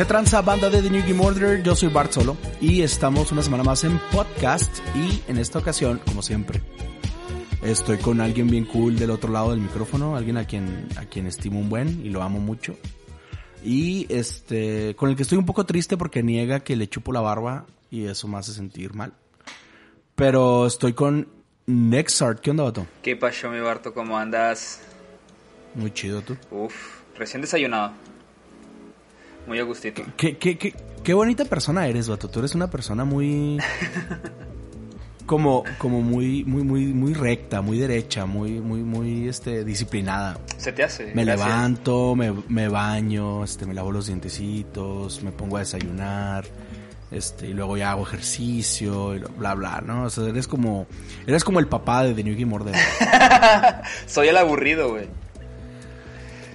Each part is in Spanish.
¿Qué tranza banda de The New Game Order? Yo soy Bart Solo y estamos una semana más en podcast y en esta ocasión, como siempre, estoy con alguien bien cool del otro lado del micrófono, alguien a quien, a quien estimo un buen y lo amo mucho. Y este, con el que estoy un poco triste porque niega que le chupo la barba y eso me hace sentir mal. Pero estoy con Nexart. ¿Qué onda, vato? ¿Qué pasó, mi Barto? ¿Cómo andas? Muy chido, tú. Uf, recién desayunado. Muy a gustito. ¿Qué, qué, qué, qué bonita persona eres, vato. Tú eres una persona muy... como, como muy, muy, muy, muy recta, muy derecha, muy, muy, muy, este, disciplinada. Se te hace. Me Gracias. levanto, me, me baño, este, me lavo los dientecitos, me pongo a desayunar, este, y luego ya hago ejercicio, y bla, bla, ¿no? O sea, eres como, eres como el papá de The New Game Order. Soy el aburrido, güey.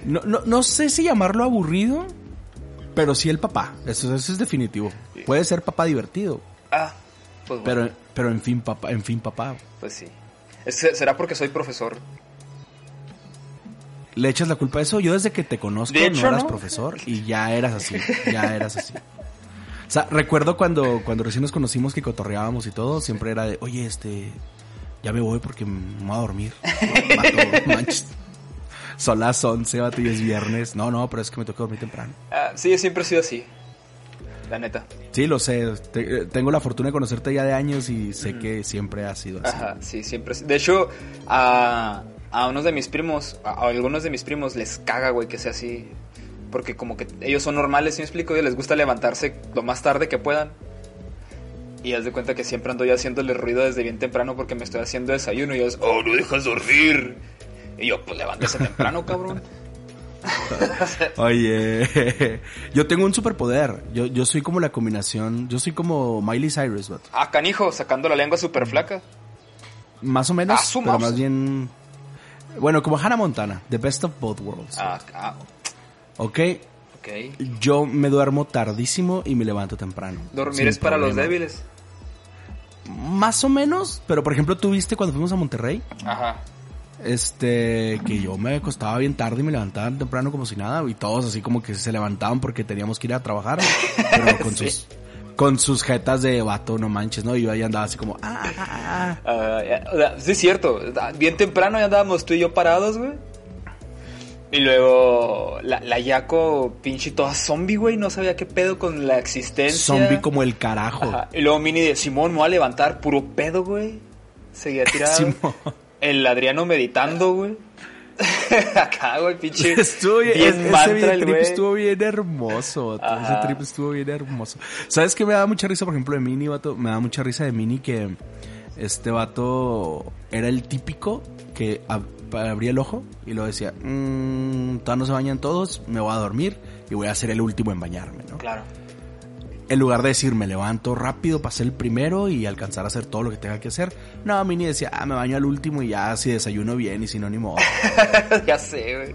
No, no, no sé si llamarlo aburrido, pero sí el papá. Eso, eso es definitivo. Puede ser papá divertido, Ah, pues bueno. pero, pero en fin, papá, en fin, papá. Pues sí. ¿Será porque soy profesor? Le echas la culpa a eso. Yo desde que te conozco hecho, no eras ¿no? profesor y ya eras así, ya eras así. O sea, recuerdo cuando, cuando recién nos conocimos que cotorreábamos y todo, siempre era de, oye, este, ya me voy porque me voy a dormir. Manches. Son las 11, vato, y es viernes. No, no, pero es que me toca dormir temprano. Ah, sí, siempre he sido así. La neta. Sí, lo sé. Te- eh, tengo la fortuna de conocerte ya de años y sé que siempre ha sido así. Ajá, sí, siempre. De hecho, a, a unos de mis primos, a, a algunos de mis primos les caga, güey, que sea así. Porque como que ellos son normales, ¿sí me explico? Y les gusta levantarse lo más tarde que puedan. Y haz de cuenta que siempre ando yo haciéndole ruido desde bien temprano porque me estoy haciendo desayuno. Y ellos, oh, no dejas dormir. Y yo, pues levántese temprano, cabrón. Oye, yo tengo un superpoder. Yo, yo soy como la combinación. Yo soy como Miley Cyrus, vato. Ah, canijo, sacando la lengua súper flaca. Más o menos, Ah, pero más bien. Bueno, como Hannah Montana, The Best of Both Worlds. Ah, ah, Ok, ok. yo me duermo tardísimo y me levanto temprano. Dormir es para los débiles. Más o menos, pero por ejemplo, tú viste cuando fuimos a Monterrey, Ajá. Este, que yo me acostaba bien tarde y me levantaba temprano como si nada, y todos así como que se levantaban porque teníamos que ir a trabajar, pero con Sí. sus, con sus jetas de vato, no manches, ¿no? Y yo ahí andaba así como, ah, ah, ah. Ya, sea, sí es cierto. Bien temprano ya andábamos tú y yo parados, güey. Y luego la, la Yaco, pinche toda zombie, güey. No sabía qué pedo con la existencia. zombie como el carajo. Ajá. Y luego Mini de Simón, me voy a levantar, puro pedo, güey. Seguía tirado. Simón. El Adriano meditando, güey. Acá, güey, pinche. Estuvo bien, bien es- ese mantra bien el trip güey. estuvo bien hermoso, vato. Ese trip estuvo bien hermoso. ¿Sabes qué me da mucha risa, por ejemplo, de Mini, vato? Me da mucha risa de Mini que este vato era el típico que ab- abría el ojo y lo decía, mmm, todavía no se bañan todos, me voy a dormir y voy a ser el último en bañarme, ¿no? Claro. En lugar de decir, me levanto rápido para ser el primero y alcanzar a hacer todo lo que tenga que hacer, no, Mini decía, ah, me baño al último y ya si desayuno bien y si no, ni modo. ya sé, güey.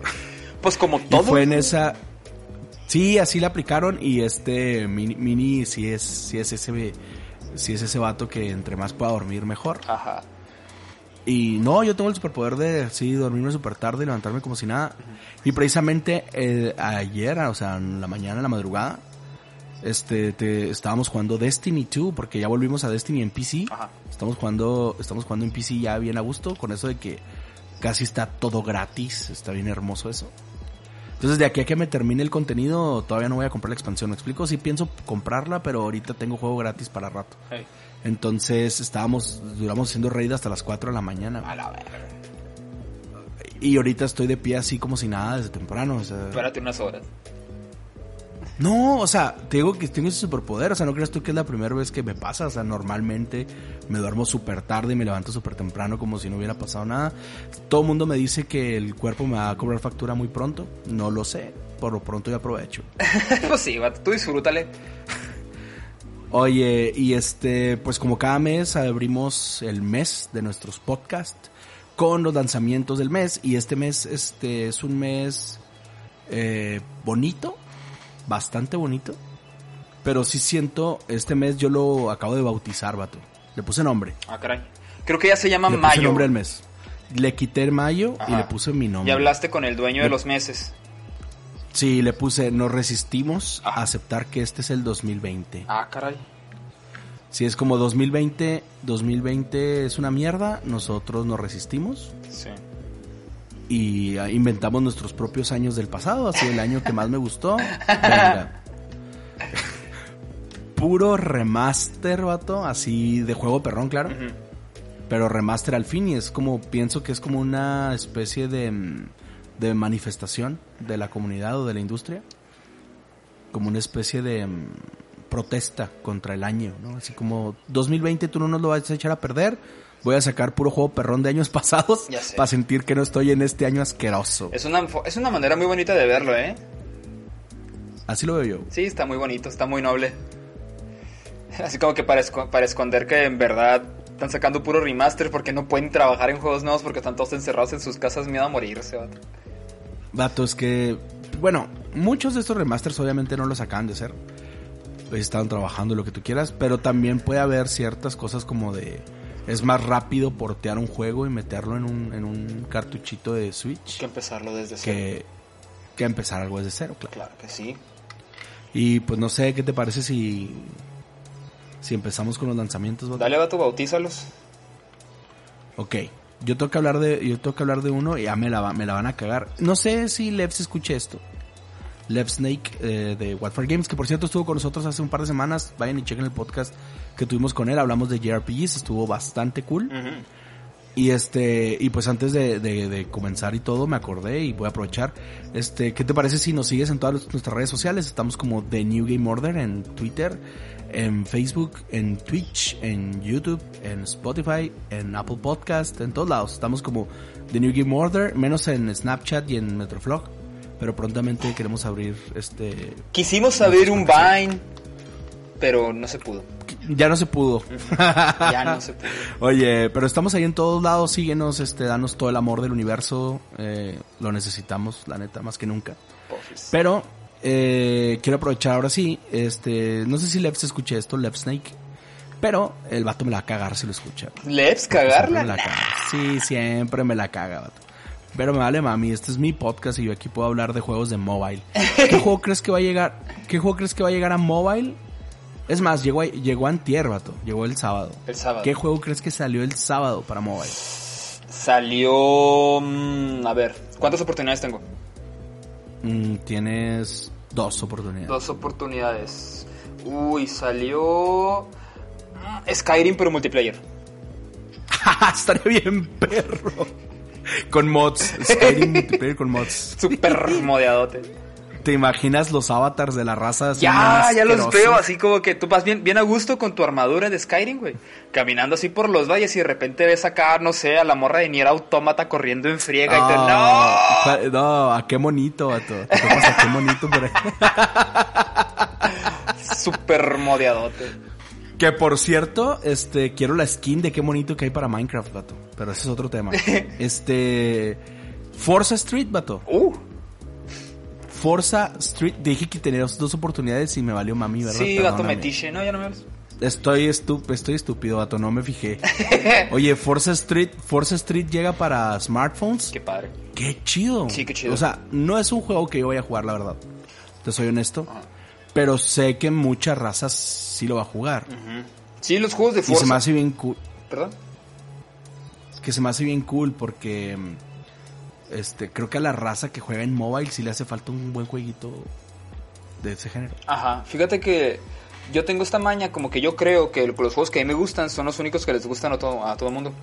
Pues como Y todo. fue en esa. Sí, así la aplicaron y este Mini, Mini sí es, sí es ese, sí es ese vato que entre más pueda dormir mejor. Ajá. Y no, yo tengo el superpoder de sí dormirme súper tarde y levantarme como si nada. Y precisamente eh, ayer, o sea, en la mañana, en la madrugada, este, te, estábamos jugando Destiny 2 porque ya volvimos a Destiny en PC. Ajá. Estamos jugando, estamos jugando en PC ya bien a gusto con eso de que casi está todo gratis. Está bien hermoso eso. Entonces de aquí a que me termine el contenido todavía no voy a comprar la expansión. ¿Me explico? Sí pienso comprarla, pero ahorita tengo juego gratis para rato. Hey. Entonces estábamos, duramos haciendo raid hasta las 4 de la mañana. A la verga. Y ahorita estoy de pie así como si nada desde temprano. O sea, Espérate unas horas. No, o sea, te digo que tengo ese superpoder. O sea, no creas tú que es la primera vez que me pasa. O sea, normalmente me duermo súper tarde y me levanto súper temprano como si no hubiera pasado nada. Todo el mundo me dice que el cuerpo me va a cobrar factura muy pronto. No lo sé. Por lo pronto yo aprovecho. pues sí, tú disfrútale. Oye, y este, pues como cada mes abrimos el mes de nuestros podcasts con los lanzamientos del mes. Y este mes, este, es un mes eh, bonito, bastante bonito. Pero sí siento, este mes yo lo acabo de bautizar, vato. Le puse nombre. Ah, caray. Creo que ya se llama Le puse Mayo. nombre al mes. Le quité el mayo y le puse mi nombre. Ya hablaste con el dueño de los meses. Sí, le puse, nos resistimos Ajá. a aceptar que este es el 2020. Ah, caray. Si es como 2020, 2020 es una mierda, nosotros nos resistimos Sí. Y ah, inventamos nuestros propios años del pasado, así el año que más me gustó. Venga. Puro remaster, vato, así de juego perrón, claro. Pero remaster al fin y es como, pienso que es como una especie de, mm, de manifestación de la comunidad o de la industria. Como una especie de mm, protesta contra el año, ¿no? Así como 2020 tú no nos lo vas a echar a perder. Voy a sacar puro juego perrón de años pasados para sentir que no estoy en este año asqueroso. Es una, es una manera muy bonita de verlo, ¿eh? Así lo veo yo. Sí, está muy bonito, está muy noble. Así como que para, esco- para esconder que en verdad están sacando puro remaster porque no pueden trabajar en juegos nuevos porque están todos encerrados en sus casas, miedo a morirse, vato. Vato, es que, bueno, muchos de estos remasters obviamente no los acaban de hacer. Estaban trabajando lo que tú quieras, pero también puede haber ciertas cosas como de... Es más rápido portear un juego y meterlo en un, en un cartuchito de Switch que empezarlo desde cero. que, que empezar algo desde cero, claro. Claro que sí. Y pues no sé, ¿qué te parece si... Si empezamos con los lanzamientos? vato? Dale, vato, bautízalos. Ok, yo tengo que hablar de, yo tengo que hablar de uno y ya me la, me la van a cagar. No sé si Lev se escuche esto. Lev Snake eh, de Watford Games, que por cierto estuvo con nosotros hace un par de semanas. Vayan y chequen el podcast que tuvimos con él. Hablamos de JRPGs, estuvo bastante cool. Y este, y pues antes de, de- de comenzar y todo, me acordé y voy a aprovechar. Este, ¿qué te parece si nos sigues en todas nuestras redes sociales? Estamos como The New Game Order en Twitter, en Facebook, en Twitch, en YouTube, en Spotify, en Apple Podcast, en todos lados. Estamos como The New Game Order, menos en Snapchat y en Metroflog. Pero prontamente queremos abrir este. Quisimos abrir un Vine, pero no se pudo. Ya no se pudo. Ya no se pudo. Oye, pero estamos ahí en todos lados, síguenos, este, danos todo el amor del universo, eh, lo necesitamos, la neta, más que nunca. Porfis. Pero, eh, quiero aprovechar ahora sí, este, no sé si Lev se escuche esto, Lev Snake, pero el vato me la va a cagar si lo escucha. ¿Leps Siempre cagarla? Sí, siempre me la caga, vato. Pero me vale mami, este es mi podcast y yo aquí puedo hablar de juegos de mobile. ¿Qué juego crees que va a llegar? ¿Qué juego crees que va a llegar a mobile? Es más, llegó, a- llegó antier, vato. Llegó el sábado. El sábado. ¿Qué juego crees que salió el sábado para mobile? Salió... mm, a ver, ¿cuántas oportunidades tengo? Mm, tienes dos oportunidades. Dos oportunidades. Uy, salió... mm, Skyrim, pero multiplayer. Estaría bien, perro. Con mods. Skyrim multiplayer con mods. Super modeadote. ¿Te imaginas los avatars de la raza? Ya, ya los veo, así como que tú vas bien, bien a gusto con tu armadura de Skyrim, güey. Caminando así por los valles y de repente ves acá, no sé, a la morra de Nier Automata corriendo en friega y te... ¡No! Ah, No, a qué monito, vato. Te topas a qué monito por ahí. Super modeadote. Que por cierto, este, quiero la skin de qué monito que hay para Minecraft, vato. Pero ese es otro tema. Este, Forza Street, vato. Uh, Forza Street, dije que tenía dos, oportunidades y me valió mami, ¿verdad? sí, Perdóname. metiche, ¿no? Ya no me. Estoy, estu estoy estúpido, vato, no me fijé. Oye, Forza Street, Forza Street llega para smartphones. Qué padre. Qué chido. Sí, qué chido. O sea, no es un juego que yo vaya a jugar, la verdad. Te soy honesto. Ajá. Pero sé que muchas razas sí lo va a jugar. Ujú. Sí, los juegos de Y se Forza. me hace bien cool. ¿Perdón? Que se me hace bien cool porque. mm, Este, creo que a la raza que juega en mobile sí le hace falta un buen jueguito de ese género. Ajá, fíjate que yo tengo esta maña como que yo creo que los juegos que a mí me gustan son los únicos que les gustan a todo, a todo el mundo.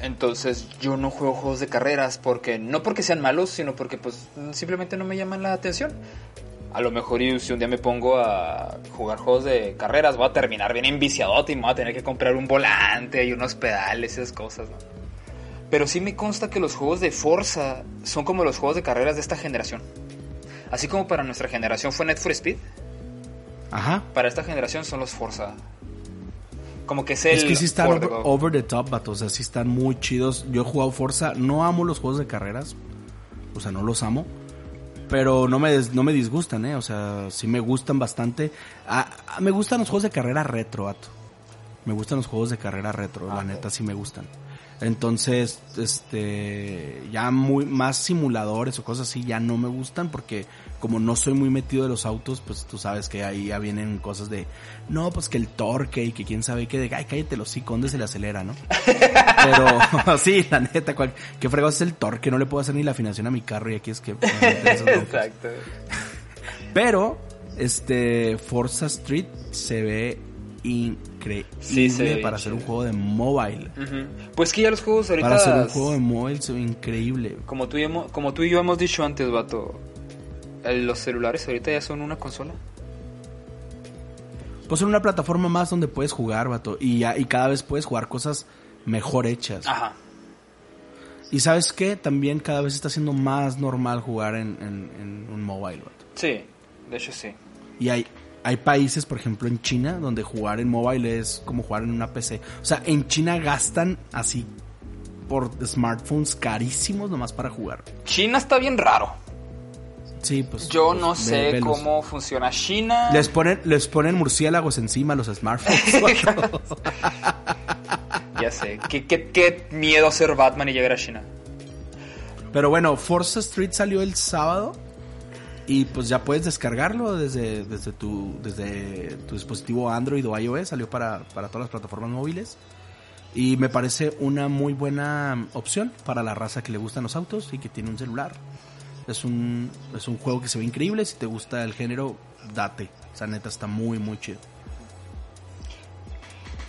Entonces yo no juego juegos de carreras porque no porque sean malos, sino porque pues simplemente no me llaman la atención. A lo mejor y si un día me pongo a jugar juegos de carreras voy a terminar bien enviciadote y me voy a tener que comprar un volante y unos pedales esas cosas, ¿no? Pero sí me consta que los juegos de Forza son como los juegos de carreras de esta generación. Así como para nuestra generación fue Net for Speed, Ajá. para esta generación son los Forza. Como que es el Es que sí están over the top, vato. O sea, sí están muy chidos. Yo he jugado Forza. No amo los juegos de carreras. O sea, no los amo. Pero no me, no me disgustan, ¿eh? O sea, sí me gustan bastante. Ah, ah, me gustan los juegos de carrera retro, vato. Me gustan los juegos de carrera retro, la Ah, neta sí me gustan. Entonces, este, ya muy, más simuladores o cosas así ya no me gustan porque como no soy muy metido de los autos, pues tú sabes que ahí ya vienen cosas de, no, pues que el torque y que quién sabe qué, de, ay, cállate los sí, ¿dónde se le acelera, no? Pero, sí, la neta, cual, qué fregado es el torque, no le puedo hacer ni la afinación a mi carro y aquí es que... Exacto. Pero, este, Forza Street se ve increíble Sí, se ve bien para hacer un chido. juego de mobile. Pues que ya los juegos ahorita. Para hacer un juego de mobile se ve increíble. como, tú y como tú y yo hemos dicho antes, vato. Eh, Los celulares ahorita ya son una consola. Pues en una plataforma más donde puedes jugar, vato. Y, ya, y cada vez puedes jugar cosas mejor hechas. Ajá. Y sabes qué? También cada vez está siendo más normal jugar en, en- en un mobile, vato. Sí, de hecho sí. Y hay, hay países, por ejemplo en China, donde jugar en mobile es como jugar en una PC. O sea, en China gastan así por smartphones carísimos nomás para jugar. China está bien raro. Sí, pues. Yo no ve- sé velos. cómo funciona China. Les ponen, les ponen murciélagos encima a los smartphones. Ya sé. ¿Qué, qué, qué miedo ser Batman y llegar a China. Pero bueno, Forza Street salió el sábado. Y pues ya puedes descargarlo desde, desde, tu, desde tu dispositivo Android o iOS. Salió para, para todas las plataformas móviles. Y me parece una muy buena opción para la raza que le gustan los autos y que tiene un celular. Es un, es un juego que se ve increíble. Si te gusta el género, date. O sea, neta, está muy, muy chido.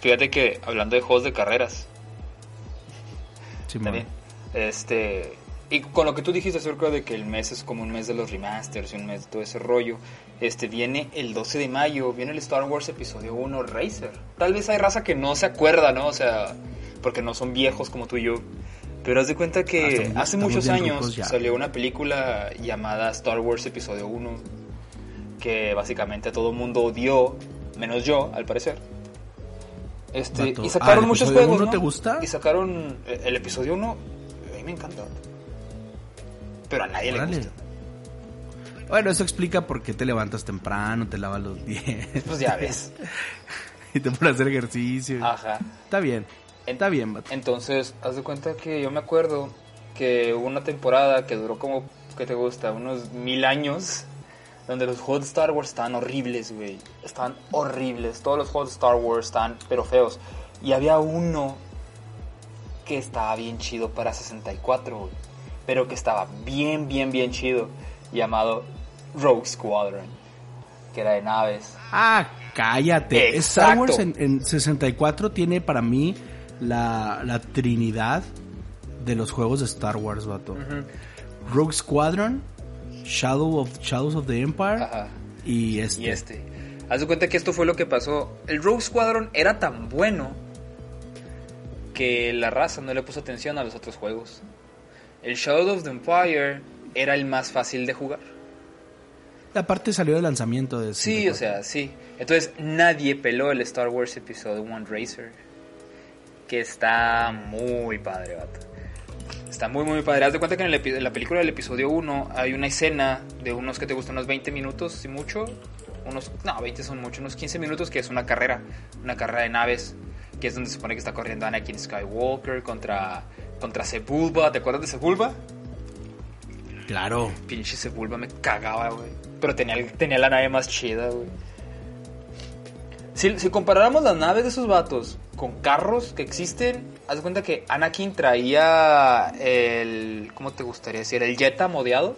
Fíjate que hablando de juegos de carreras, Simón. también. Este. Y con lo que tú dijiste acerca de que el mes es como un mes de los remasters y un mes de todo ese rollo, este viene el 12 de mayo, viene el Star Wars Episodio 1 Racer. Tal vez hay raza que no se acuerda, ¿no? O sea, porque no son viejos como tú y yo. Pero haz de cuenta que estamos- hace muchos años salió una película llamada Star Wars Episodio 1 que básicamente todo el mundo odió, menos yo, al parecer. Este, y sacaron Ah, ¿el muchos juegos, ¿no? te gusta? Y sacaron eh, el episodio 1, a mí me encanta. Pero a nadie Órale. le gusta. Bueno, eso explica por qué te levantas temprano, te lavas los dientes. Pues ya ves. y te pones a hacer ejercicio. Ajá. Está bien. Está bien, vato. Entonces, haz de cuenta que yo me acuerdo que hubo una temporada que duró como, ¿qué te gusta? Unos mil años, donde los juegos de Star Wars estaban horribles, güey. Estaban horribles. Todos los juegos de Star Wars estaban, pero feos. Y había uno que estaba bien chido para 64, güey. Pero que estaba bien, bien, bien chido. Llamado Rogue Squadron. Que era de naves. Ah, cállate. Star. Wars en, en 64 tiene para mí la, la trinidad de los juegos de Star Wars, vato. Rogue Squadron, Shadow of, Shadows of the Empire Ajá. y este. Y este. Haz de cuenta que esto fue lo que pasó. El Rogue Squadron era tan bueno que la raza no le puso atención a los otros juegos. El Shadow of the Empire era el más fácil de jugar. Aparte salió de lanzamiento de Sí, o 64. sea, sí. Entonces nadie peló el Star Wars Episode 1 Racer. Que está muy padre, vato. Está muy, muy padre. Haz de cuenta que en, el epi- en la película del episodio 1 hay una escena de unos que te gustan unos 20 minutos, y mucho. Unos, no, 20 son mucho, unos 15 minutos, que es una carrera. Una carrera de naves. Que es donde se supone que está corriendo Anakin Skywalker contra, contra Sebulba. ¿Te acuerdas de Sebulba? Claro. Pinche Sebulba me cagaba, güey. Pero tenía, tenía la nave más chida, güey. Si, si comparáramos las naves de esos vatos con carros que existen, haz de cuenta que Anakin traía el. ¿Cómo te gustaría decir? El Jetta modeado.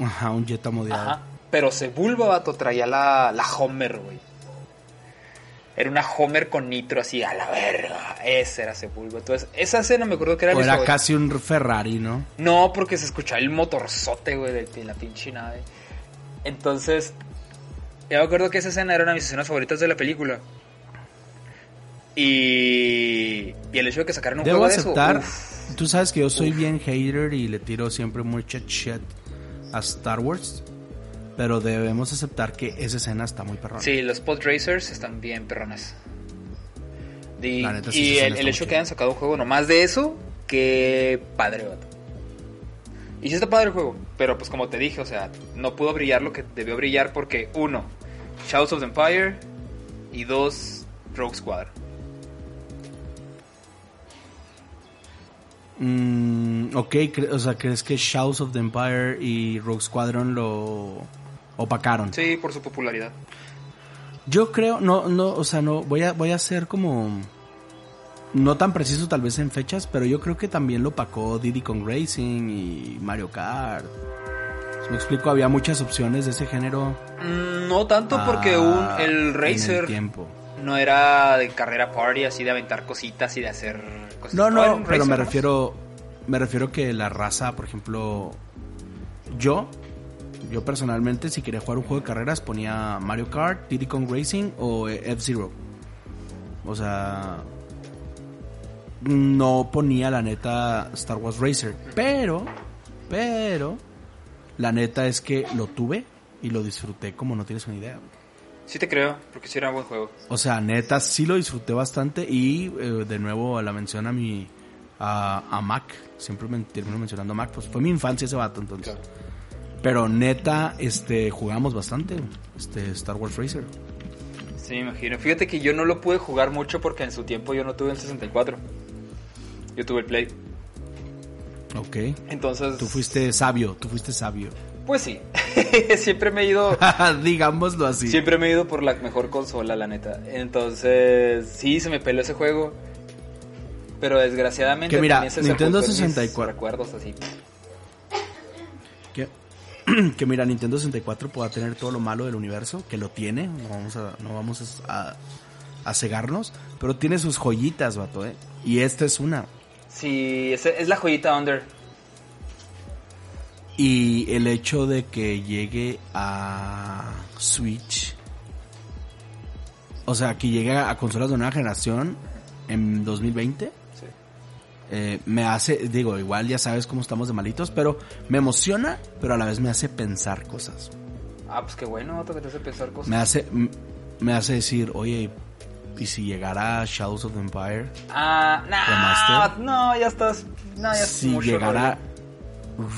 Ajá, un Jetta modiado. Ajá. Pero Sebulba, vato, traía la, la Homer, güey. Era una Homer con nitro así, a la verga. Esa era Sebulba. Entonces, esa escena me acuerdo que era O era casi un Ferrari, ¿no? No, porque se escuchaba el motorzote, güey, de, la pinche nave. Entonces, yo me acuerdo que esa escena era una de mis escenas favoritas de la película. Y, y el hecho de que sacaran un Debo juego de aceptar, eso. uf, tú sabes que yo soy bien hater y le tiro siempre mucha shit a Star Wars, pero debemos aceptar que esa escena está muy perrona. sí, los pod racers están bien perrones. Y, neta, sí, el, hecho chida. que hayan sacado un juego nomás de eso, que padre, vato. Y sí está padre el juego, pero pues como te dije, o sea, no pudo brillar lo que debió brillar porque uno, Shadows of the Empire y dos, Rogue Squadron. Mm, ok, o sea, ¿crees que Shadows of the Empire y Rogue Squadron lo opacaron? Sí, por su popularidad. Yo creo, no, no, o sea, no, voy a, voy a ser como, no tan preciso tal vez en fechas, pero yo creo que también lo opacó Diddy Kong Racing y Mario Kart. Si me explico, había muchas opciones de ese género. Mm, No tanto porque ah, un, el Racer no era de carrera party, así de aventar cositas y de hacer cosas. No, no, pero me refiero, me refiero que la raza, por ejemplo, yo, yo personalmente, si quería jugar un juego de carreras, ponía Mario Kart, Diddy Kong Racing o eh, F-Zero. O sea, no ponía la neta Star Wars Racer, pero, pero, la neta es que lo tuve y lo disfruté como no tienes una idea. Sí te creo, porque sí era un buen juego. O sea, neta, sí lo disfruté bastante y eh, de nuevo a la mención a mi a, a Mac, siempre me termino mencionando a Mac, pues fue mi infancia ese vato entonces. Pero neta, este jugamos bastante este Star Wars Racer. Sí, me imagino. Fíjate que yo no lo pude jugar mucho porque en su tiempo yo no tuve el 64. Yo tuve el Play. Ok. Entonces. Tú fuiste sabio, tú fuiste sabio. Pues sí. siempre me he ido. Digámoslo así. Siempre me he ido por la mejor consola, la neta. Entonces, sí, se me peló ese juego. Pero desgraciadamente Que mira, Nintendo sepultó en mis 64. recuerdos así. Que, que mira, Nintendo 64 pueda tener todo lo malo del universo, que lo tiene, no vamos a, no vamos a, a cegarnos, pero tiene sus joyitas, vato, eh. Y esta es una. Sí, es, es la joyita Under. Y el hecho de que llegue a Switch, o sea, que llegue a consolas de nueva generación en 2020, Sí. eh, me hace, digo, igual ya sabes cómo estamos de malitos, pero me emociona, pero a la vez me hace pensar cosas. Ah, pues qué bueno, otro que te hace pensar cosas. Me hace, me hace decir, oye, ¿y si llegara Shadows of the Empire? Ah, Remaster. no, ya estás. No, ya Si llegara rollo.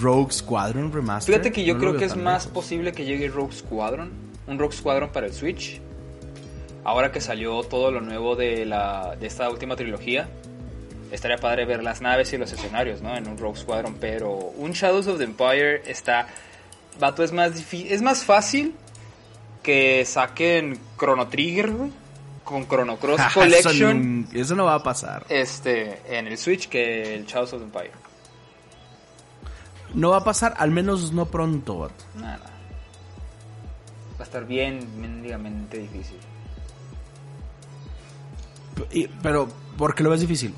Rogue Squadron Remaster. Fíjate que yo no creo que es más lejos. posible que llegue Rogue Squadron. Un Rogue Squadron para el Switch. Ahora que salió todo lo nuevo de, la, de esta última trilogía. Estaría padre ver las naves y los escenarios, ¿no? En un Rogue Squadron. Pero un Shadows of the Empire está... Vato, es más difícil... Es más fácil que saquen Chrono Trigger. Con Chrono Cross Collection. eso no va a pasar. Este, en el Switch que el Shadows of the Empire. No va a pasar, al menos no pronto, vato. Nada. Va a estar bien mendigamente difícil. Y- pero, ¿por qué lo ves difícil?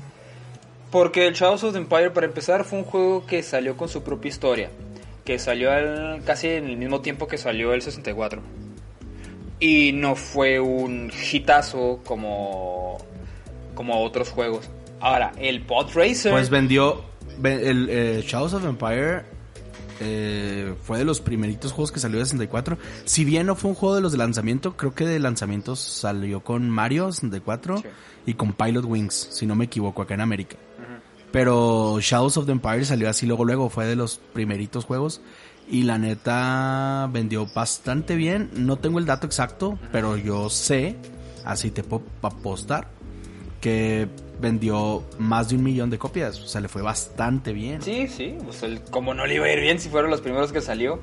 Porque el Shadows of the Empire, para empezar, fue un juego que salió con su propia historia. Que salió al- casi en el mismo tiempo que salió el 64. Y no fue un hitazo como, como otros juegos. Ahora, el Pod Racer. Pues vendió. El eh, Shadows of the Empire eh, fue de los primeritos juegos que salió de 64. Si bien no fue un juego de los de lanzamiento, creo que de lanzamientos salió con Mario 64 Sí. y con Pilot Wings, si no me equivoco, acá en América. Pero Shadows of the Empire salió así luego luego, fue de los primeritos juegos. Y la neta vendió bastante bien. No tengo el dato exacto, pero yo sé, así te puedo apostar, que vendió más de un millón de copias. O sea, le fue bastante bien. Sí, sí. Pues el, como no le iba a ir bien si fueron los primeros que salió.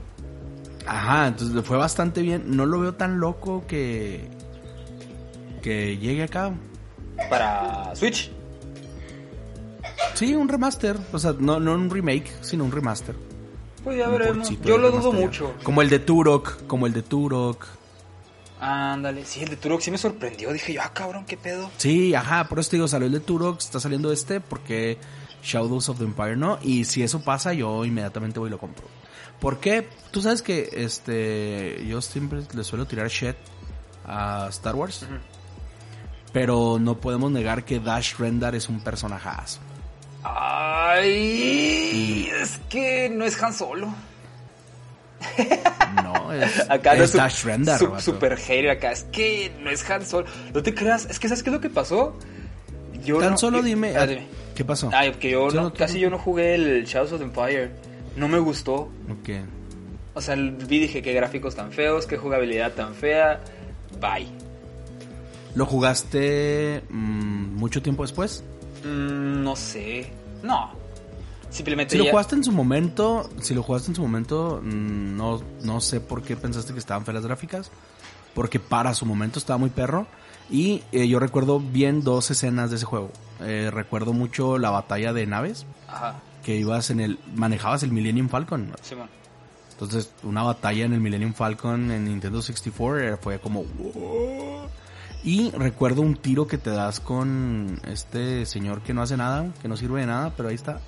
Ajá, entonces le fue bastante bien. No lo veo tan loco que. que llegue acá. Para Switch. Sí, un remaster. O sea, no, no un remake, sino un remaster. Pues ya veremos. Yo lo dudo mucho. Como el de Turok, como el de Turok. Ándale. Sí, el de Turok sí me sorprendió. Dije yo, ah, cabrón, qué pedo. Sí, ajá, por eso te digo, salió el de Turok, está saliendo este, porque Shadows of the Empire no. Y si eso pasa, yo inmediatamente voy y lo compro. ¿Por qué? Tú sabes que este yo siempre le suelo tirar shit a Star Wars. Pero no podemos negar que Dash Rendar es un personajazo. Ay, es que no es Han Solo. No, es, Acá es Dash super hater acá. Es que no es Han Solo. No te creas. Es que ¿sabes qué es lo que pasó? Yo Tan no- solo yo- dime, ah, dime. ¿qué pasó? Ay, que yo Yo no- no- casi yo no jugué el Shadows of the Empire. No me gustó. Ok. O sea, vi dije qué gráficos tan feos, qué jugabilidad tan fea. Bye. ¿Lo jugaste mm, mucho tiempo después? Mm, no sé. No. Simplemente Si lo ya- jugaste en su momento, si lo jugaste en su momento, mm, no, no sé por qué pensaste que estaban feas las gráficas. Porque para su momento estaba muy perro. Y eh, yo recuerdo bien dos escenas de ese juego. Eh, recuerdo mucho la batalla de naves. Ajá. Que ibas en el. manejabas el Millennium Falcon. Simón. Entonces, una batalla en el Millennium Falcon en Nintendo 64 era- fue como. "Wow". Y recuerdo un tiro que te das con este señor que no hace nada, que no sirve de nada, pero ahí está.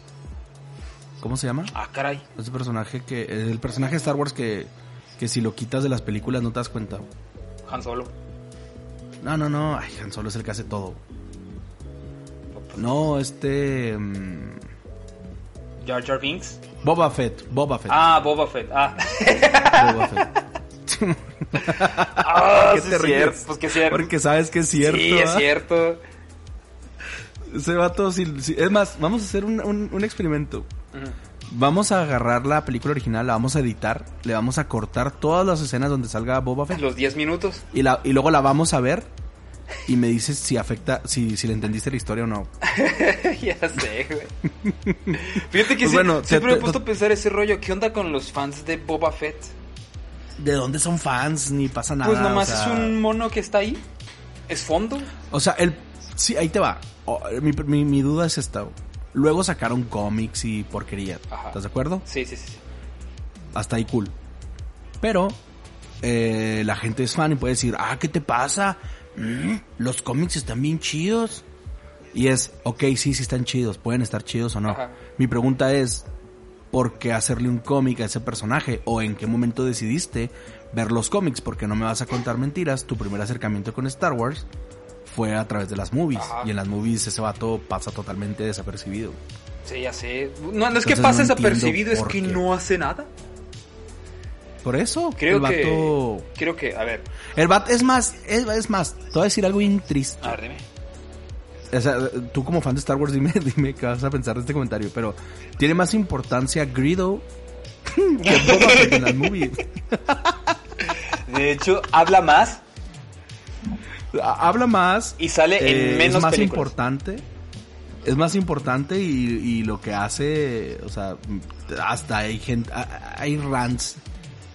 ¿Cómo se llama? Ah, caray. Ese personaje que. El personaje de Star Wars que, que si lo quitas de las películas no te das cuenta. Han Solo. No, no, no. Ay, Han Solo es el que hace todo. No, este. mm, Jar Jar Binks. Boba Fett. Boba Fett. Ah, Boba Fett. Ah, Boba Fett. ah ¿Qué sí te es ríes? cierto. Pues que es cierto. Porque sabes que es cierto. sí, es cierto. Ese vato, si- si- es más, vamos a hacer un, un- un experimento. Vamos a agarrar la película original, la vamos a editar, le vamos a cortar todas las escenas donde salga Boba Fett Los 10 minutos. y, la, y luego la vamos a ver y me dices si afecta, si, si le entendiste la historia o no. ya sé, güey. Fíjate que Pues sí, bueno, te- siempre me he puesto a pensar ese rollo. ¿Qué onda con los fans de Boba Fett? ¿De dónde son fans? Ni pasa nada. Pues nomás o sea, es un mono que está ahí. Es fondo. O sea, el, sí, ahí te va. O, mi, mi- mi duda es esta. Luego sacaron cómics y porquería. Ajá. ¿Estás de acuerdo? Sí, sí, sí. hasta ahí cool. Pero eh, la gente es fan y puede decir, ah, ¿qué te pasa? Mm, Los cómics están bien chidos. Y es, ok, sí, sí están chidos, pueden estar chidos o no. Ajá. Mi pregunta es, ¿por qué hacerle un cómic a ese personaje? ¿O en qué momento decidiste ver los cómics? Porque no me vas a contar mentiras, tu primer acercamiento con Star Wars fue a través de las movies. Ajá. Y en las movies ese vato pasa totalmente desapercibido. Sí, ya sé. No, no es que no entiendo desapercibido, es que no hace nada. Por eso, Creo el que. vato... Creo que. A ver. El vato, es más, es, es más, te voy a decir algo bien triste. A ver, dime. O sea, tú como fan de Star Wars, dime, dime qué vas a pensar de este comentario. Pero tiene más importancia Greedo que Boba en las movies. De hecho, habla más Habla más. y sale eh, en menos es más películas. importante. Es más importante y, y lo que hace, o sea, hasta hay gente, hay rants,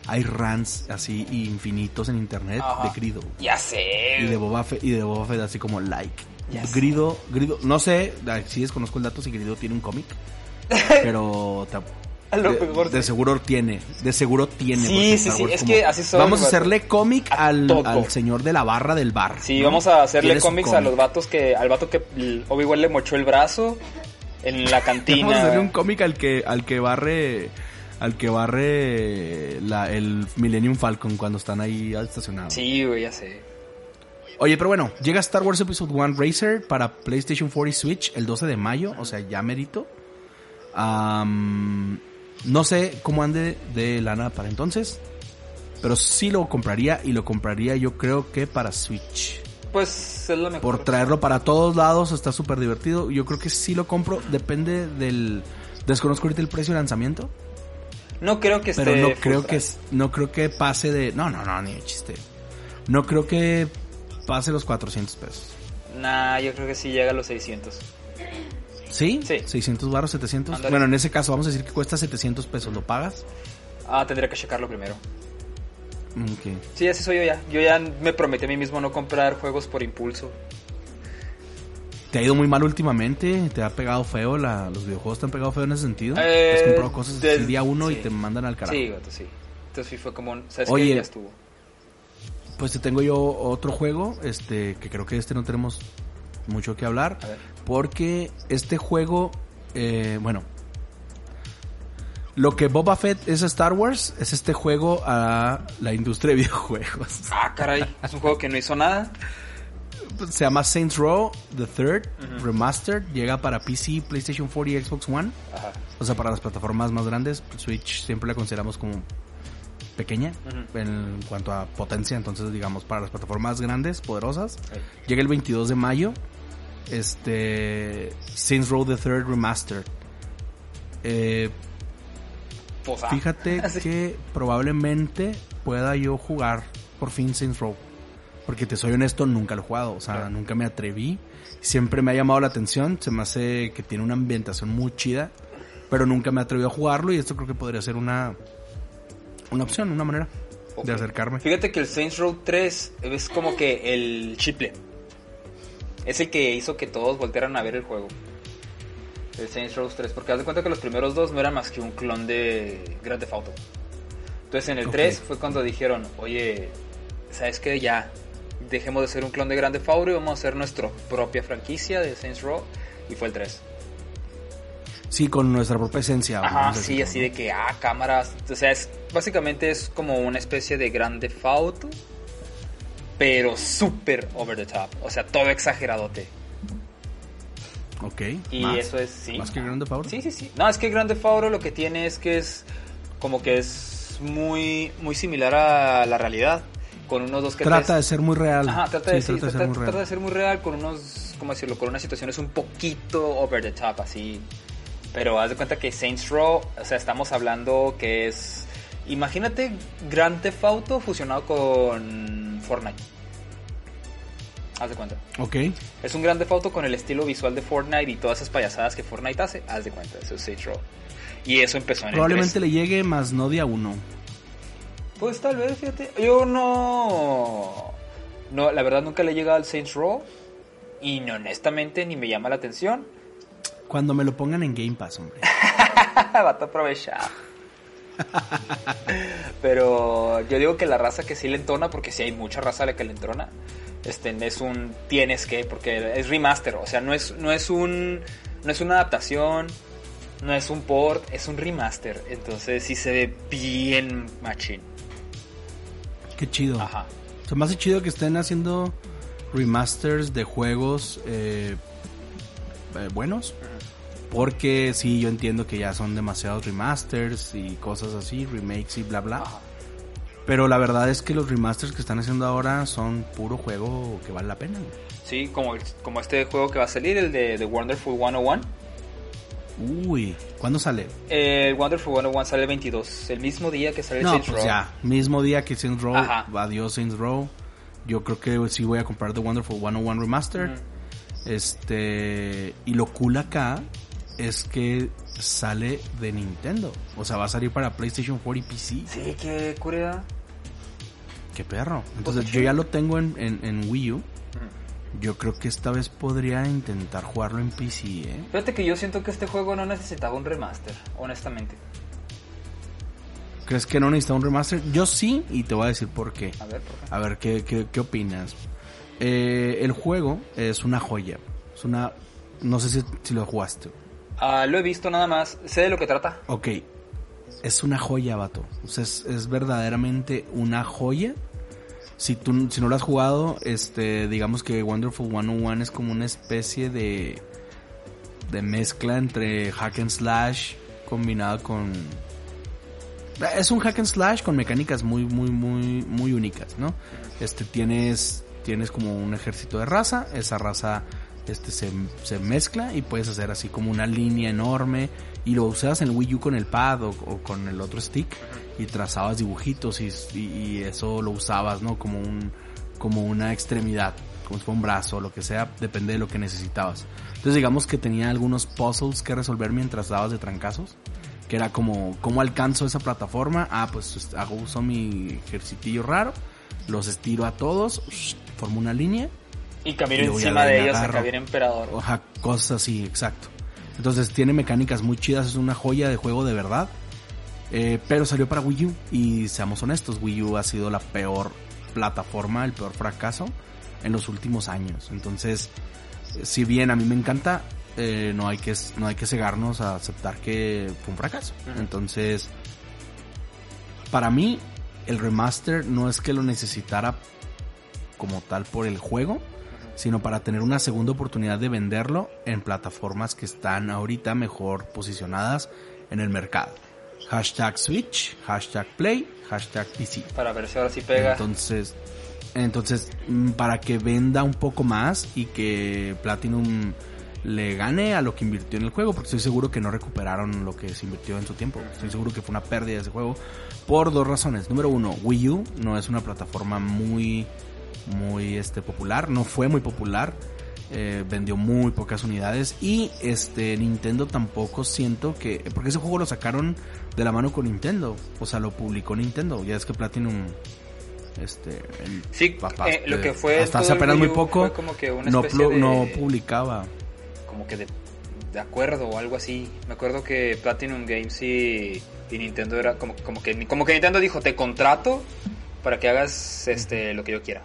hay rants así infinitos en internet Ajá. de Greedo. Ya sé. Y de Boba Fett, y de Boba Fett así como like. Ya sé. Grido, Grido, no sé, si desconozco el dato si Grido tiene un cómic, pero te- A lo de, mejor de sí. seguro tiene, de seguro tiene. Sí, sí, sí, es como, que así son, Vamos a hacerle cómic al, al señor de la barra del bar. Sí, ¿no? vamos a hacerle cómics a los vatos que. Al vato que Obi-Wan le mochó el brazo en la cantina. Vamos a hacerle un cómic al que, al que barre, al que barre la, el Millennium Falcon cuando están ahí estacionados. Sí, güey, ya sé. Oye, pero bueno, llega Star Wars Episode 1 Racer para PlayStation 4 y Switch el 12 de mayo, o sea, ya merito. Am, no sé cómo ande de lana para entonces, pero sí lo compraría y lo compraría yo creo que para Switch. Pues es lo mejor. Por traerlo para todos lados, está súper divertido. Yo creo que sí lo compro, depende del... Desconozco ahorita el precio de lanzamiento, No creo que esté. pero no creo que no creo que pase de... No, no, no, ni de chiste. No creo que pase los 400 pesos. Nah, yo creo que sí llega a los 600. ¿Sí? Sí. 600 barros, 700. Ándale. Bueno, en ese caso vamos a decir que cuesta 700 pesos. ¿Lo pagas? Ah, tendría que checarlo primero. Mm, Ok. Sí, así soy yo ya. Yo ya me prometí a mí mismo no comprar juegos por impulso. ¿Te ha ido muy mal últimamente? ¿Te ha pegado feo? La, ¿Los videojuegos te han pegado feo en ese sentido? Eh, ¿Te has comprado cosas del- día uno y te mandan al carajo? Sí, gato, sí. Entonces sí fue como, ¿sabes Oye. qué? Ya estuvo. Pues te tengo yo otro juego, este, que creo que este no tenemos mucho que hablar. Porque este juego, eh, bueno, lo que Boba Fett es Star Wars, es este juego a la industria de videojuegos. Ah, caray. Es un juego que no hizo nada. Se llama Saints Row The Third Remastered. Llega para PC, PlayStation 4 y Xbox One. Ajá. O sea, para las plataformas más grandes. Switch siempre la consideramos como pequeña en cuanto a potencia. Entonces, digamos, para las plataformas grandes, poderosas. Llega el 22 de mayo. Este. Saints Row The Third Remastered. Eh. Fíjate Así. que probablemente pueda yo jugar por fin Saints Row. Porque te soy honesto, nunca lo he jugado. O sea, nunca me atreví. Siempre me ha llamado la atención. Se me hace que tiene una ambientación muy chida. Pero nunca me atreví a jugarlo. Y esto creo que podría ser una, una opción, una manera de acercarme. Fíjate que el Saints Row 3 es como que el chiple. Es el que hizo que todos voltearan a ver el juego. El Saints Row 3. Porque haz de cuenta que los primeros dos no eran más que un clon de Grand Theft Auto. Entonces en el Ok. 3 fue cuando dijeron, oye, ¿sabes qué? Ya, dejemos de ser un clon de Grand Theft Auto y vamos a hacer nuestra propia franquicia de Saints Row. Y fue el 3. Sí, con nuestra propia esencia. Ajá, sí, así de que, ah, cámaras. O sea, es, básicamente es como una especie de grande Auto, pero súper over the top. O sea, todo exageradote. Ok. Y más. eso es, sí. ¿Más que Grand Theft Auto? Sí, sí, sí. No, es que Grande Auto lo que tiene es que es como que es muy, muy similar a la realidad. Con unos dos que Trata tres- de ser muy real. Ajá, trata de, Sí, sí, trata de ser trata- muy real. trata de ser muy real con unos, ¿cómo decirlo? Con unas situaciones un poquito over the top, así. Pero haz de cuenta que Saints Row, o sea, estamos hablando que es... Imagínate Grand Theft Auto fusionado con Fortnite. Haz de cuenta. Ok. Es un Grand Theft Auto con el estilo visual de Fortnite y todas esas payasadas que Fortnite hace. Haz de cuenta, eso es Saints Row. Y eso empezó en Probablemente el le llegue más no día uno. 3. Pues tal vez, fíjate. Yo no... No, la verdad nunca le he llegado al Saints Row. Y honestamente ni me llama la atención. Cuando me lo pongan en Game Pass, hombre. Vato aprovechado. Pero yo digo que la raza que sí le entona, porque sí hay mucha raza a la que le entrona, este, es un tienes que, porque es remaster, o sea, no es, no es un, no es una adaptación, no es un port, es un remaster, entonces sí se ve bien machín. Qué chido. Ajá. Se me hace chido que estén haciendo remasters de juegos eh, eh, buenos. Porque sí, yo entiendo que ya son demasiados remasters y cosas así, remakes y bla bla. Pero la verdad es que los remasters que están haciendo ahora son puro juego que vale la pena. Sí, como, como este juego que va a salir, el de The Wonderful 101. Uy, ¿cuándo sale? El Wonderful 101 sale el 22, el mismo día que sale el No, Saints pues Row. ya, mismo día que Saints Row, Ajá. adiós Saints Row. Yo creo que sí voy a comprar The Wonderful 101 Remastered. Ujú. Este, y lo cool acá es que sale de Nintendo. O sea, va a salir para PlayStation 4 y PC. Sí, qué curiosidad. Qué perro. Entonces, Pues, yo sí. ya lo tengo en, en, en Wii U. Yo creo que esta vez podría intentar jugarlo en PC, ¿eh? Fíjate que yo siento que este juego no necesitaba un remaster, honestamente. ¿Crees que no necesita un remaster? Yo sí, y te voy a decir por qué. A ver, ¿por qué? A ver, ¿qué, qué, qué opinas? Eh, el juego es una joya. Es una... No sé si, si lo jugaste. Ah, lo he visto nada más, sé de lo que trata. Ok. Es una joya, vato. O sea, es, es verdaderamente una joya. Si tú si no lo has jugado, este, digamos que Wonderful 101 es como una especie de de mezcla entre hack and slash combinado con es un hack and slash con mecánicas muy muy muy muy únicas, ¿no? Este tienes tienes como un ejército de raza, esa raza este se, se mezcla y puedes hacer así como una línea enorme y lo usabas en el Wii U con el pad o, con el otro stick y trazabas dibujitos y, y- eso lo usabas, ¿no? Como un como una extremidad, como si fuera un brazo o lo que sea, depende de lo que necesitabas. Entonces digamos que tenía algunos puzzles que resolver mientras dabas de trancazos, que era como, ¿cómo alcanzo esa plataforma? Ah, pues hago uso mi ejercitillo raro, los estiro a todos, formo una línea Y ya encima de ellos acá bien emperador. Oja, cosas así, exacto. Entonces tiene mecánicas muy chidas, es una joya de juego de verdad. Eh, pero salió para Wii U y seamos honestos, Wii U ha sido la peor plataforma, el peor fracaso en los últimos años. Entonces, si bien a mí me encanta, eh, no hay que no hay que cegarnos a aceptar que fue un fracaso. Entonces, para mí el remaster no es que lo necesitara como tal por el juego, sino para tener una segunda oportunidad de venderlo en plataformas que están ahorita mejor posicionadas en el mercado. Hashtag Switch, hashtag Play, hashtag PC. Para ver si ahora sí pega. Entonces, entonces mm, para que venda un poco más y que Platinum le gane a lo que invirtió en el juego, porque estoy seguro que no recuperaron lo que se invirtió en su tiempo. Estoy seguro que fue una pérdida ese juego por dos razones. Número uno, Wii U no es una plataforma muy, muy este, popular, no fue muy popular. Eh, vendió muy pocas unidades y este Nintendo tampoco siento que porque ese juego lo sacaron de la mano con Nintendo o sea lo publicó Nintendo ya es que Platinum este sí papá, eh, lo que fue hasta hace apenas muy poco como que una no, no publicaba como que de, de, acuerdo o algo así me acuerdo que Platinum Games y, y Nintendo era como, como que como que Nintendo dijo te contrato para que hagas este lo que yo quiera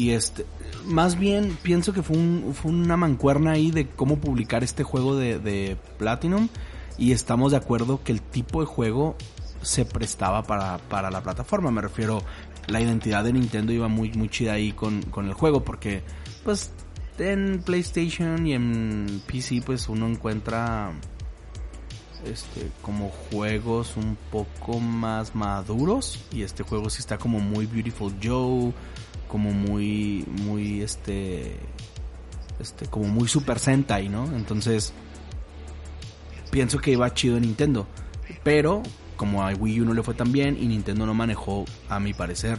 y este, más bien pienso que fue, un, fue una mancuerna ahí de cómo publicar este juego de, Platinum. Y estamos de acuerdo que el tipo de juego se prestaba para, para la plataforma. Me refiero, la identidad de Nintendo iba muy, muy chida ahí con, con el juego. Porque, pues, en PlayStation y en PC, pues uno encuentra este como juegos un poco más maduros y este juego sí está como muy Beautiful Joe como muy, muy, este, este, como muy Super Sentai, ¿no? Entonces, pienso que iba chido en Nintendo. Pero, como a Wii U no le fue tan bien y Nintendo no manejó, a mi parecer,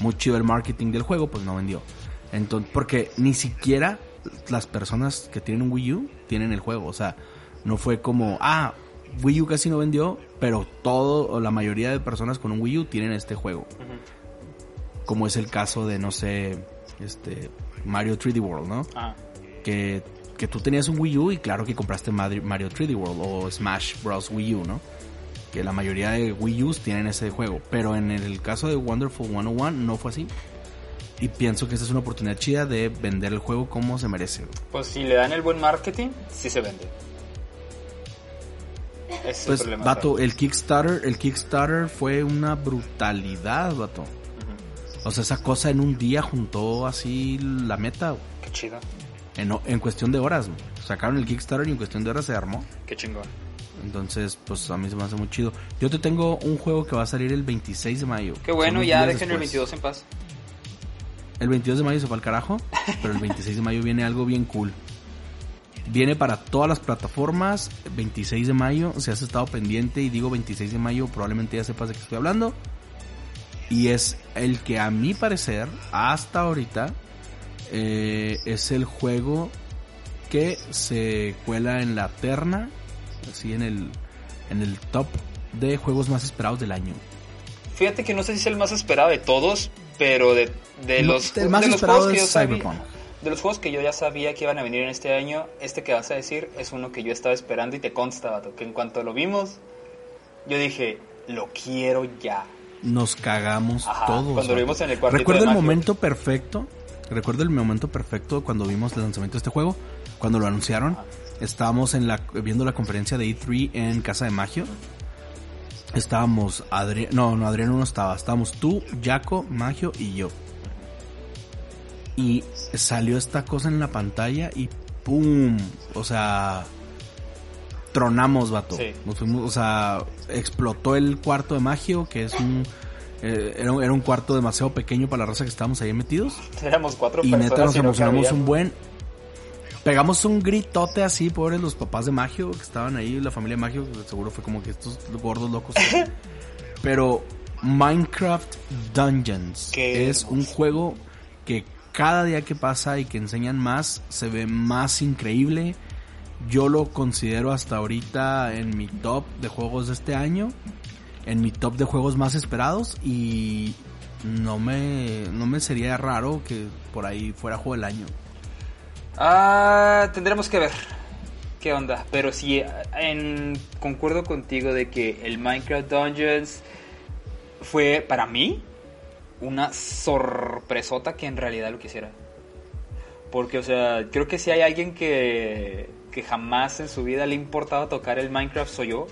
muy chido el marketing del juego, pues no vendió. Entonces, porque ni siquiera las personas que tienen un Wii U tienen el juego. O sea, no fue como, ah, Wii U casi no vendió, pero todo o la mayoría de personas con un Wii U tienen este juego como es el caso de, no sé, este, Mario 3D World, ¿no? Ah. Que, que tú tenías un Wii U y claro que compraste Mario 3D World o Smash Bros. Wii U, ¿no? Que la mayoría de Wii U's tienen ese juego. Pero en el caso de Wonderful 101 no fue así. Y pienso que esta es una oportunidad chida de vender el juego como se merece. Pues si le dan el buen marketing, sí se vende. pues, vato, el Kickstarter, el Kickstarter fue una brutalidad, vato. O sea, esa cosa en un día juntó así la meta. Qué chido. En, en cuestión de horas. Sacaron el Kickstarter y en cuestión de horas se armó. Qué chingón. Entonces, pues a mí se me hace muy chido. Yo te tengo un juego que va a salir el 26 de mayo. Qué bueno, ya dejen el 22 en paz. El 22 de mayo se fue al carajo, pero el 26 de mayo viene algo bien cool. Viene para todas las plataformas, 26 de mayo, si has estado pendiente y digo 26 de mayo, probablemente ya sepas de qué estoy hablando. Y es el que a mi parecer, hasta ahorita, eh, es el juego que se cuela en la terna, así en el, en el top de juegos más esperados del año. Fíjate que no sé si es el más esperado de todos, pero de, de los, el más de los juegos que yo Cyberpunk. de los juegos que yo ya sabía que iban a venir en este año, este que vas a decir es uno que yo estaba esperando y te consta, que en cuanto lo vimos, yo dije, lo quiero ya nos cagamos todos. Cuando vimos en el Recuerdo el momento perfecto. Recuerdo el momento perfecto cuando vimos el lanzamiento de este juego. Cuando lo anunciaron. Estábamos en la, viendo la conferencia de E3 en Casa de Magio. Estábamos Adrián, no, no, Adriano no estaba. Estábamos tú, Jaco, Magio y yo. Y salió esta cosa en la pantalla y ¡pum! O sea, tronamos, vato. o sea, explotó el cuarto de Magio, que es un... Eh, era, un cuarto demasiado pequeño para la raza que estábamos ahí metidos. Éramos cuatro y neta nos emocionamos un buen. Pegamos un gritote así, pobres los papás de Magio que estaban ahí, la familia de Magio, seguro fue como que estos gordos locos. Pero Minecraft Dungeons es un juego que cada día que pasa y que enseñan más, se ve más increíble yo lo considero hasta ahorita en mi top de juegos de este año, en mi top de juegos más esperados y no me, no me sería raro que por ahí fuera juego del año. Ah, tendremos que ver qué onda, pero sí, en, concuerdo contigo de que el Minecraft Dungeons fue para mí una sorpresota que en realidad lo quisiera. Porque, o sea, creo que si hay alguien que que jamás en su vida le ha importado tocar el Minecraft soy yo.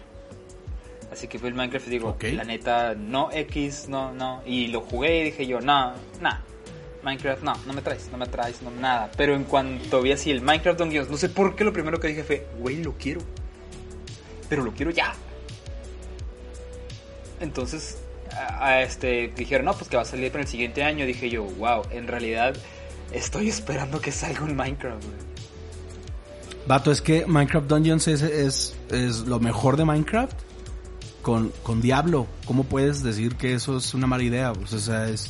Así que fue el Minecraft y digo, la neta, no X, no, no. Y lo jugué y dije yo, no, no. Minecraft, no, no me traes, no me traes, no, nada. Pero en cuanto vi así el Minecraft Dungeons, no sé por qué lo primero que dije fue, güey, lo quiero. Pero lo quiero ya. Entonces, a, este, dijeron, no, pues que va a salir para el siguiente año. Dije yo, wow, en realidad estoy esperando que salga un Minecraft, güey. Vato, es que Minecraft Dungeons es, es, es lo mejor de Minecraft con, con Diablo. ¿Cómo puedes decir que eso es una mala idea? Pues, o sea, es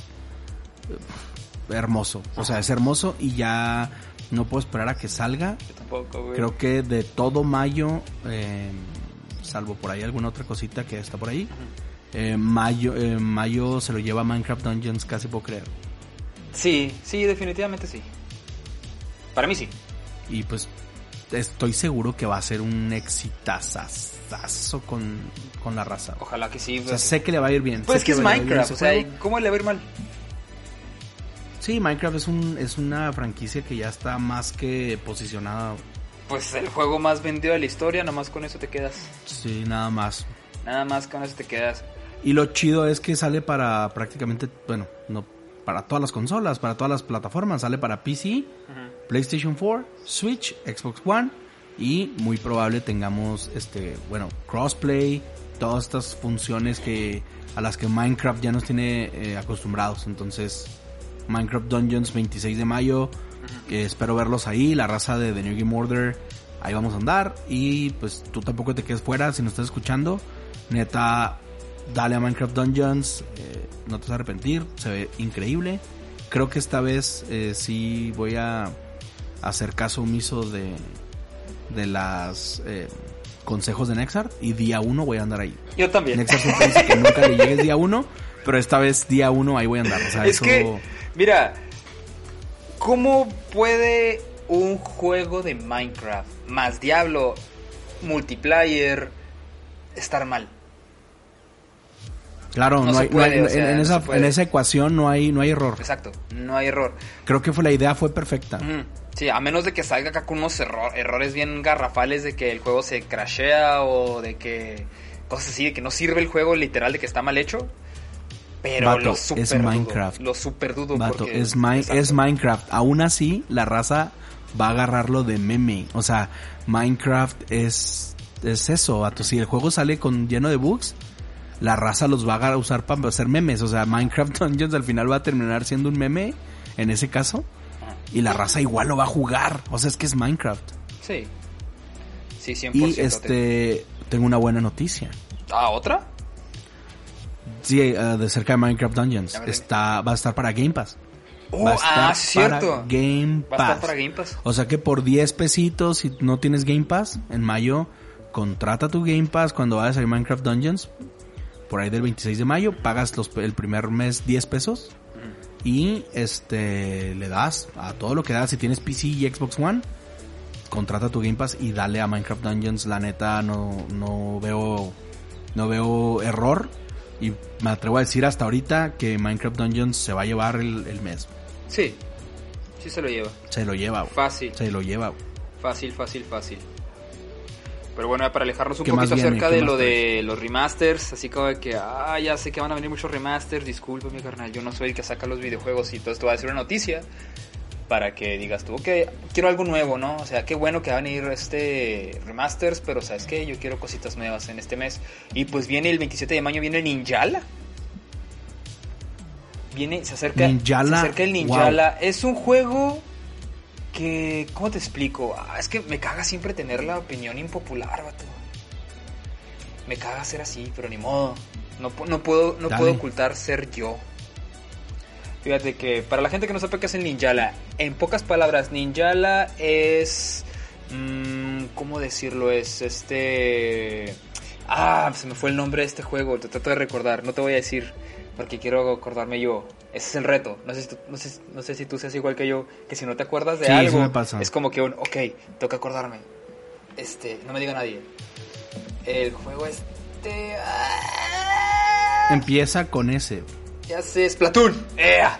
eh, hermoso. O sea, es hermoso y ya no puedo esperar a que salga. Yo tampoco, güey. Creo que de todo mayo, eh, salvo por ahí alguna otra cosita que está por ahí, eh, mayo, eh, mayo se lo lleva Minecraft Dungeons, casi puedo creer. Sí, sí, definitivamente sí. Para mí sí. Y pues estoy seguro que va a ser un exitazazazo con, con la raza. Ojalá que sí. O sea, güey. sé que le va a ir bien. pues es que es Minecraft, o sea. ¿cómo le va a ir mal? Sí, Minecraft es, un, es una franquicia que ya está más que posicionada. Pues el juego más vendido de la historia, nomás con eso te quedas. Sí, nada más. Nada más con eso te quedas. Y lo chido es que sale para prácticamente, bueno, no para todas las consolas, para todas las plataformas. Sale para PC, PlayStation 4, Switch, Xbox One y muy probable tengamos este, bueno, crossplay, todas estas funciones que a las que Minecraft ya nos tiene eh, acostumbrados. Entonces, Minecraft Dungeons 26 de mayo, que espero verlos ahí, la raza de The New Game Order, ahí vamos a andar y pues tú tampoco te quedes fuera si nos estás escuchando. Neta, dale a Minecraft Dungeons, eh, no te vas a arrepentir, se ve increíble. Creo que esta vez eh, sí voy a hacer caso omiso de, de las eh, consejos de Nexart y día uno voy a andar ahí. Yo también. Nexart siempre dice que nunca le llegues día uno, pero esta vez día uno ahí voy a andar. O sea, es eso... que, mira, ¿cómo puede un juego de Minecraft más Diablo multiplayer estar mal? Claro, No hay, no hay- puede, o en, sea, en no esa, en ecuación no hay, no hay error. Exacto, no hay error. Creo que fue la idea fue perfecta. Ujú. Sí, a menos de que salga acá con unos error- errores bien garrafales de que el juego se crashea o de que cosas así, de que no sirve el juego literal, de que está mal hecho. Pero Vato, lo super es dudo, Minecraft. Lo super dudo porque- es, Mi- exacto. es Minecraft. Aún así, la raza va a agarrarlo de meme. O sea, Minecraft es, es eso, vato. Si el juego sale con lleno de bugs, la raza los va a usar para hacer memes. O sea, Minecraft Dungeons al final va a terminar siendo un meme, en ese caso. Y la raza igual lo va a jugar. O sea, es que es Minecraft. Sí. Sí, 100%. Y este, tengo una buena noticia. ¿Ah, otra? Sí, eh, de cerca de Minecraft Dungeons. Está, va a estar para Game Pass. Oh, Va a estar ah, sí, para cierto. Game Va a Pass. estar para Game Pass. O sea que por 10 pesitos, si no tienes Game Pass, en mayo, contrata tu Game Pass cuando vayas a Minecraft Dungeons. Por ahí del 26 de mayo, pagas los, el primer mes 10 pesos. Y este le das a todo lo que das. Si tienes PC y Xbox One, contrata tu Game Pass y dale a Minecraft Dungeons. La neta, no, no veo, no veo error. Y me atrevo a decir hasta ahorita que Minecraft Dungeons se va a llevar el, el mes. Sí. Sí se lo lleva. Se lo lleva. Fácil. Se lo lleva. Fácil, fácil, fácil. Pero bueno, para alejarnos un ¿Qué más poquito viene? acerca ¿Qué de lo de los remasters, así como de que, ah, ya sé que van a venir muchos remasters, discúlpame carnal, yo no soy el que saca los videojuegos y todo esto va a ser una noticia para que digas tú, ok, quiero algo nuevo, ¿no? O sea, qué bueno que van a ir este remasters, pero ¿sabes qué? Yo quiero cositas nuevas en este mes. Y pues viene el 27 de mayo, viene Ninjala. Viene, se acerca, Ninjala, se acerca el Ninjala. Es un juego que, ¿cómo te explico? Ah, es que me caga siempre tener la opinión impopular, vato. Me caga ser así, pero ni modo. No, no puedo, no Dale. puedo ocultar ser yo. Fíjate que para la gente que no sabe qué es el Ninjala, en pocas palabras, Ninjala es. mm, ¿Cómo decirlo? Es este. Ah, se me fue el nombre de este juego, te trato de recordar, no te voy a decir, porque quiero acordarme yo. Ese es el reto. No sé si tú, no sé, no sé si tú seas igual que yo, que si no te acuerdas de Sí, algo, me pasa. es como que un, ok, tengo que acordarme. Este, no me diga nadie. El juego este. ah, Empieza con ese. ya sé, Splatoon. ¡Ea!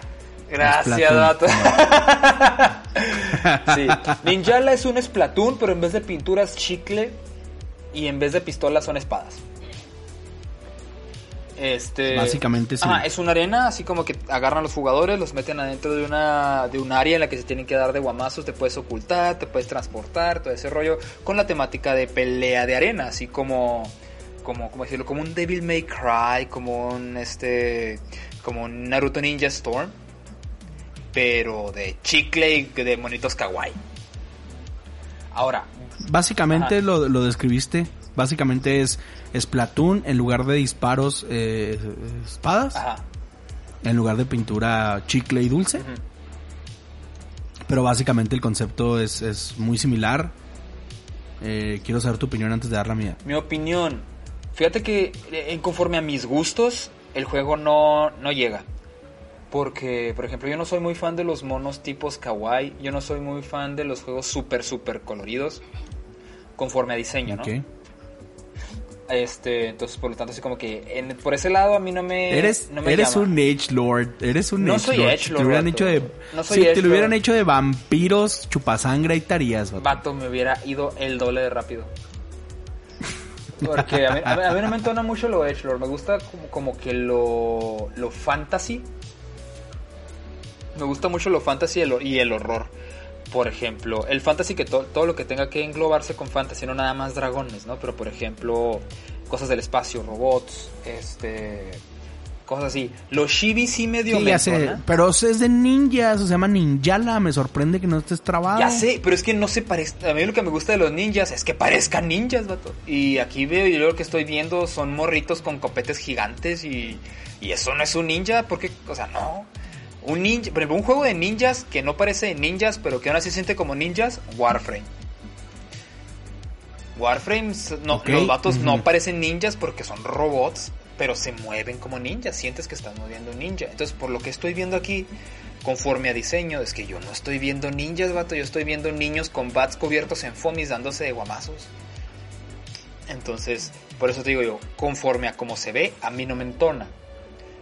Gracias, Splatoon. dato. sí. Ninjala es un Splatoon, pero en vez de pinturas chicle y en vez de pistolas son espadas. Este. Básicamente sí. Ajá, es una arena, así como que agarran a los jugadores, los meten adentro de una de un área en la que se tienen que dar de guamazos, te puedes ocultar, te puedes transportar, todo ese rollo, con la temática de pelea de arena, así como como como decirlo, como un Devil May Cry, como un este como un Naruto Ninja Storm, pero de chicle y de monitos kawaii. Ahora, Básicamente lo, lo describiste. Básicamente es Splatoon en lugar de disparos eh, espadas, ajá. en lugar de pintura chicle y dulce. Pero básicamente el concepto es, es muy similar. Eh, quiero saber tu opinión antes de dar la mía. Mi opinión. Fíjate que eh, conforme a mis gustos, el juego no, no llega. Porque, por ejemplo, yo no soy muy fan de los monos tipos kawaii. Yo no soy muy fan de los juegos súper, súper coloridos. Conforme a diseño, ¿no? Este, entonces, por lo tanto, así como que en- por ese lado a mí no me. Eres, no me eres llama. un Edge Lord. Eres un No Edge soy Lord. Si te hubieran vato. hecho de, No soy si te edgelord. lo hubieran hecho de vampiros, chupasangre y tarías. vato. Vato, me hubiera ido el doble de rápido. Porque a mí, a mí- a mí no me entona mucho lo Edgelord. Me gusta como, como que lo, lo fantasy. Me gusta mucho lo fantasy y el, y el horror. Por ejemplo, el fantasy que to- todo lo que tenga que englobarse con fantasy, no nada más dragones, ¿no? Pero por ejemplo, cosas del espacio, robots, este. Cosas así. Los shibi sí medio Sí, me ya sé. Pero es de ninjas, se llama Ninjala. Me sorprende que no estés trabado. Ya sé, pero es que no se parece. A mí lo que me gusta de los ninjas es que parezcan ninjas, vato. Y aquí veo y lo que estoy viendo son morritos con copetes gigantes y, y eso no es un ninja, porque, o sea, no. Un ninja, por ejemplo, un juego de ninjas que no parece de ninjas, pero que aún así se siente como ninjas, Warframe. Warframe, no, los vatos no parecen ninjas porque son robots, pero se mueven como ninjas. Sientes que estás moviendo un ninja. Entonces, por lo que estoy viendo aquí, conforme a diseño, es que yo no estoy viendo ninjas, vato. Yo estoy viendo niños con bats cubiertos en fomis dándose de guamazos. Entonces, por eso te digo yo, conforme a cómo se ve, a mí no me entona.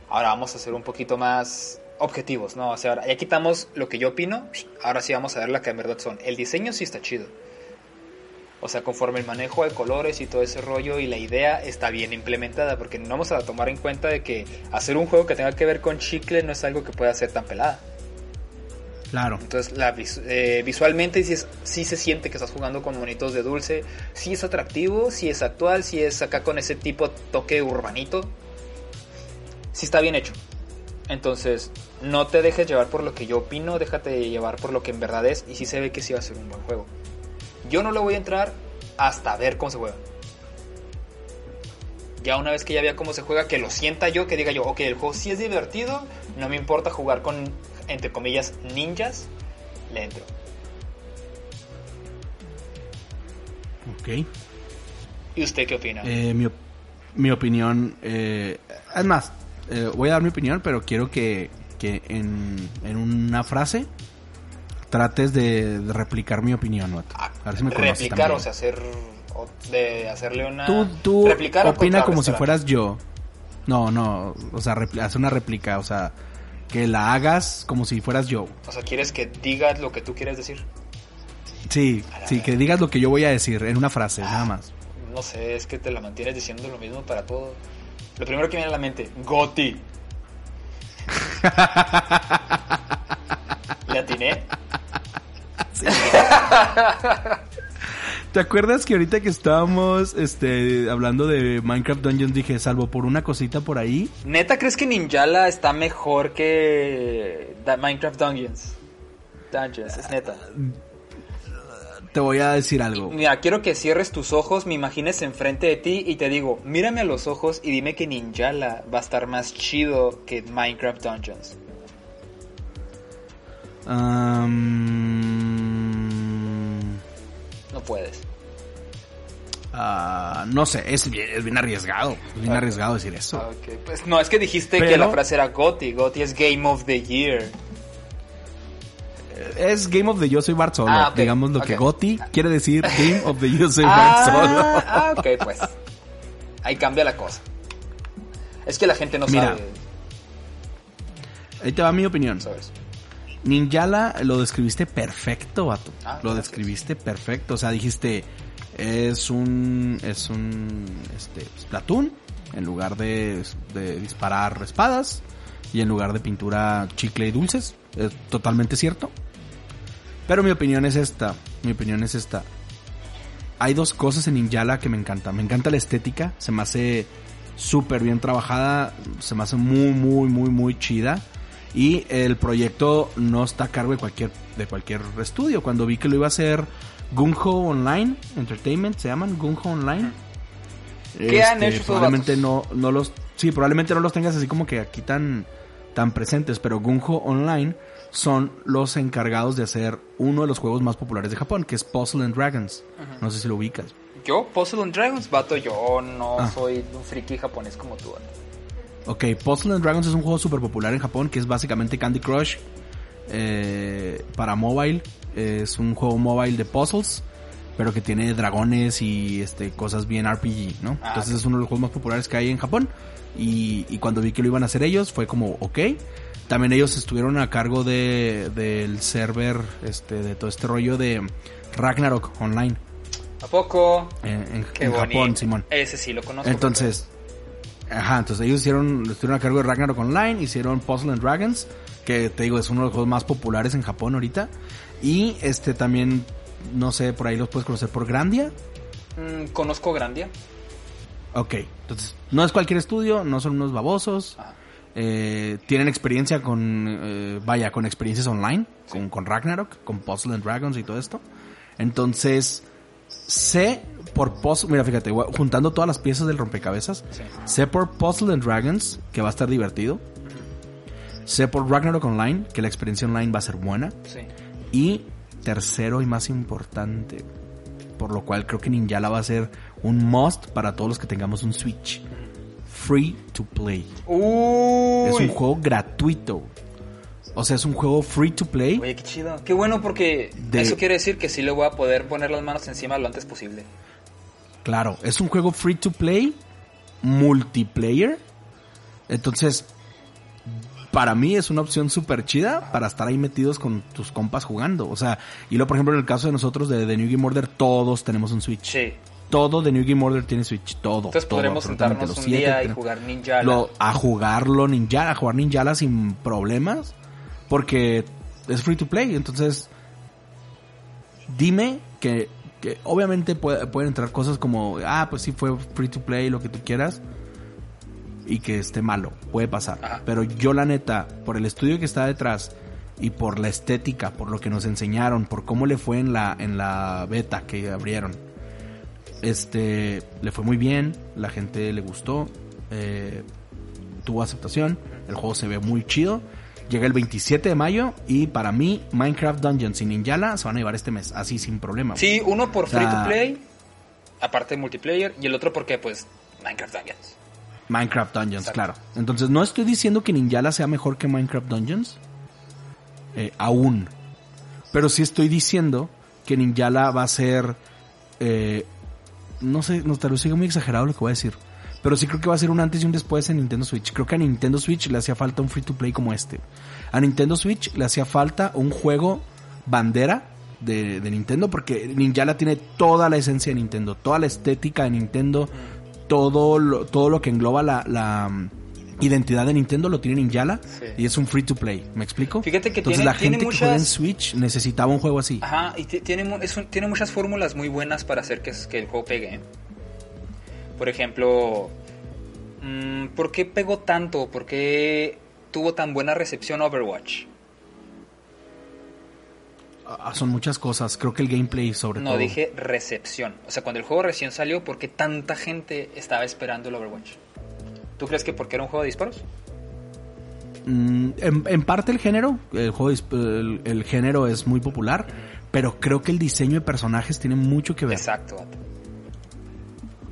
Ahora vamos a ser un poquito más objetivos, ¿no? O sea, ahora ya quitamos lo que yo opino, ahora sí vamos a ver la que en verdad son. El diseño sí está chido. O sea, conforme el manejo de colores y todo ese rollo y la idea está bien implementada, porque no vamos a tomar en cuenta de que hacer un juego que tenga que ver con chicle no es algo que pueda ser tan pelada. Claro. Entonces, la eh, visualmente sí, es- sí se siente que estás jugando con monitos de dulce. Sí es atractivo, sí es actual, sí es acá con ese tipo toque urbanito. Sí está bien hecho. Entonces, no te dejes llevar por lo que yo opino, déjate llevar por lo que en verdad es y sí se ve que sí va a ser un buen juego. Yo no le voy a entrar hasta ver cómo se juega. Ya una vez que ya vea cómo se juega, que lo sienta yo, que diga yo, ok, el juego sí es divertido, no me importa jugar con, entre comillas, ninjas, le entro. Ok. ¿Y usted qué opina? Eh, mi, op- mi opinión. Eh, es más, eh, voy a dar mi opinión, pero quiero que, que en, en una frase trates de, de replicar mi opinión, vato. Ah, A ver si me replicar, también. o sea, hacer, o- de hacerle una... Tú, tú replicar opina como si fueras yo. No, no, o sea, haz una réplica, o sea, que la hagas como si fueras yo. O sea, ¿quieres que digas lo que tú quieres decir? Sí, sí, que digas lo que yo voy a decir en una frase, Ah. nada más. No sé, es que te la mantienes diciendo lo mismo para todo. Lo primero que viene a la mente, Goti. ¿Le atiné? ¿Te acuerdas que ahorita que estábamos este, hablando de Minecraft Dungeons dije, salvo por una cosita por ahí? ¿Neta crees que Ninjala está mejor que Minecraft Dungeons? Dungeons, es neta. Te voy a decir algo. Mira, quiero que cierres tus ojos, me imagines enfrente de ti y te digo, mírame a los ojos y dime que Ninjala va a estar más chido que Minecraft Dungeons. No puedes. ah, no sé, es bien, es bien arriesgado. Es bien Ok. arriesgado decir eso. Ah. Pues no, es que dijiste que la frase era Gotti. Gotti es Game of the Year. Es Game of the Yo Soy Bart Solo. Ah, Digamos lo que Gotti quiere decir Game of the Yo Soy Bart Solo. Ah, ah, ok, pues. Ahí cambia la cosa. Es que la gente no Mira. sabe Ahí te va mi opinión. sobre eso. Ninjala lo describiste perfecto, vato. Ah, lo gracias. describiste perfecto. O sea, dijiste, es un, es un, este, Splatoon, en lugar de, de disparar espadas, y en lugar de pintura chicle y dulces. Es totalmente cierto. Pero mi opinión es esta, mi opinión es esta. Hay dos cosas en Ninjala que me encantan. Me encanta la estética, se me hace súper bien trabajada, se me hace muy, muy, muy, muy chida. Y el proyecto no está a cargo de cualquier, de cualquier estudio. Cuando vi que lo iba a hacer Gunho Online Entertainment, se llaman Gunho Online. ¿Qué han Este, hecho Probablemente no, no los... Sí, probablemente no los tengas así como que aquí tan, tan presentes, pero Gunho Online son los encargados de hacer uno de los juegos más populares de Japón, que es Puzzle and Dragons. No sé si lo ubicas. Yo, Puzzle and Dragons, vato, yo no Ah. soy un friki japonés como tú. Ok, Puzzle and Dragons es un juego súper popular en Japón que es básicamente Candy Crush eh, para mobile. Es un juego mobile de puzzles, pero que tiene dragones y este cosas bien RPG, ¿no? Ah, Entonces es uno de los juegos más populares que hay en Japón. Y, y cuando vi que lo iban a hacer ellos, fue como, ok. También ellos estuvieron a cargo de, del server, este, de todo este rollo de Ragnarok Online ¿A poco? en, en- Qué en bonito. Japón, Simón. Ese sí lo conozco. Entonces, ajá, entonces ellos hicieron, estuvieron a cargo de Ragnarok Online, hicieron Puzzle and Dragons, que te digo, es uno de los juegos más populares en Japón ahorita. Y este también, no sé, por ahí los puedes conocer por Grandia. Mm, conozco Grandia. Ok, entonces, no es cualquier estudio, no son unos babosos. Ajá. eh, tienen experiencia con, eh, vaya, con experiencias online, con, con Ragnarok, con Puzzle and Dragons y todo esto. Entonces, sé por Puzzle, mira, fíjate, juntando todas las piezas del rompecabezas, Sí. sé por Puzzle and Dragons, que va a estar divertido. Sé por Ragnarok Online, que la experiencia online va a ser buena. Sí. Y tercero y más importante, por lo cual creo que Ninjala va a ser un must para todos los que tengamos un Switch. Free to play. Uy. Es un juego gratuito. O sea, es un juego free to play. Oye, qué chido. Qué bueno porque De- eso quiere decir que sí le voy a poder poner las manos encima lo antes posible. Claro, es un juego free to play, multiplayer. Entonces, para mí es una opción súper chida para estar ahí metidos con tus compas jugando. O sea, y luego, por ejemplo, en el caso de nosotros de, de New Game Order, todos tenemos un Switch. Sí. Todo de New Game Order tiene Switch, todo. Entonces todo, podremos sentarnos los un siete día y jugar Ninja. lo- a jugarlo Ninjala, a jugar Ninjala sin problemas, porque es free to play, entonces dime que, que obviamente puede- pueden entrar cosas como, ah, pues sí fue free to play, lo que tú quieras, y que esté malo, puede pasar, Ajá. pero yo la neta, por el estudio que está detrás y por la estética, por lo que nos enseñaron, por cómo le fue en la, en la beta que abrieron, este, le fue muy bien, la gente le gustó, eh, tuvo aceptación, el juego se ve muy chido. Llega el 27 de mayo y para mí Minecraft Dungeons y Ninjala se van a llevar este mes, así sin problema. Sí, uno por O sea- free to play, aparte de multiplayer, y el otro porque, pues, Minecraft Dungeons. Minecraft Dungeons, Exacto. claro. Entonces no estoy diciendo que Ninjala sea mejor que Minecraft Dungeons, eh, aún. Pero sí estoy diciendo que Ninjala va a ser, eh, no sé, no, tal vez siga muy exagerado lo que voy a decir. Pero sí creo que va a ser un antes y un después en Nintendo Switch. Creo que a Nintendo Switch le hacía falta un free to play como este. A Nintendo Switch le hacía falta un juego bandera de, de Nintendo porque Ninjala tiene toda la esencia de Nintendo, toda la estética de Nintendo, todo lo, todo lo que engloba la, la, mm, identidad de Nintendo lo tiene Ninjala Sí. y es un free to play. ¿Me explico? Fíjate que Entonces tiene- la tiene gente que juega en muchas- Switch necesitaba un juego así. Ajá, y ti- tiene, mu- es un- tiene muchas fórmulas muy buenas para hacer que, que el juego pegue. Por ejemplo, mm, ¿por qué pegó tanto? ¿Por qué tuvo tan buena recepción Overwatch? Ah, son muchas cosas. Creo que el gameplay sobre No todo. dije recepción. O sea, cuando el juego recién salió, ¿por qué tanta gente estaba esperando el Overwatch? ¿Tú crees que porque era un juego de disparos? Mm, en, en parte el género, el juego el, el género es muy popular, pero creo que el diseño de personajes tiene mucho que ver. Exacto.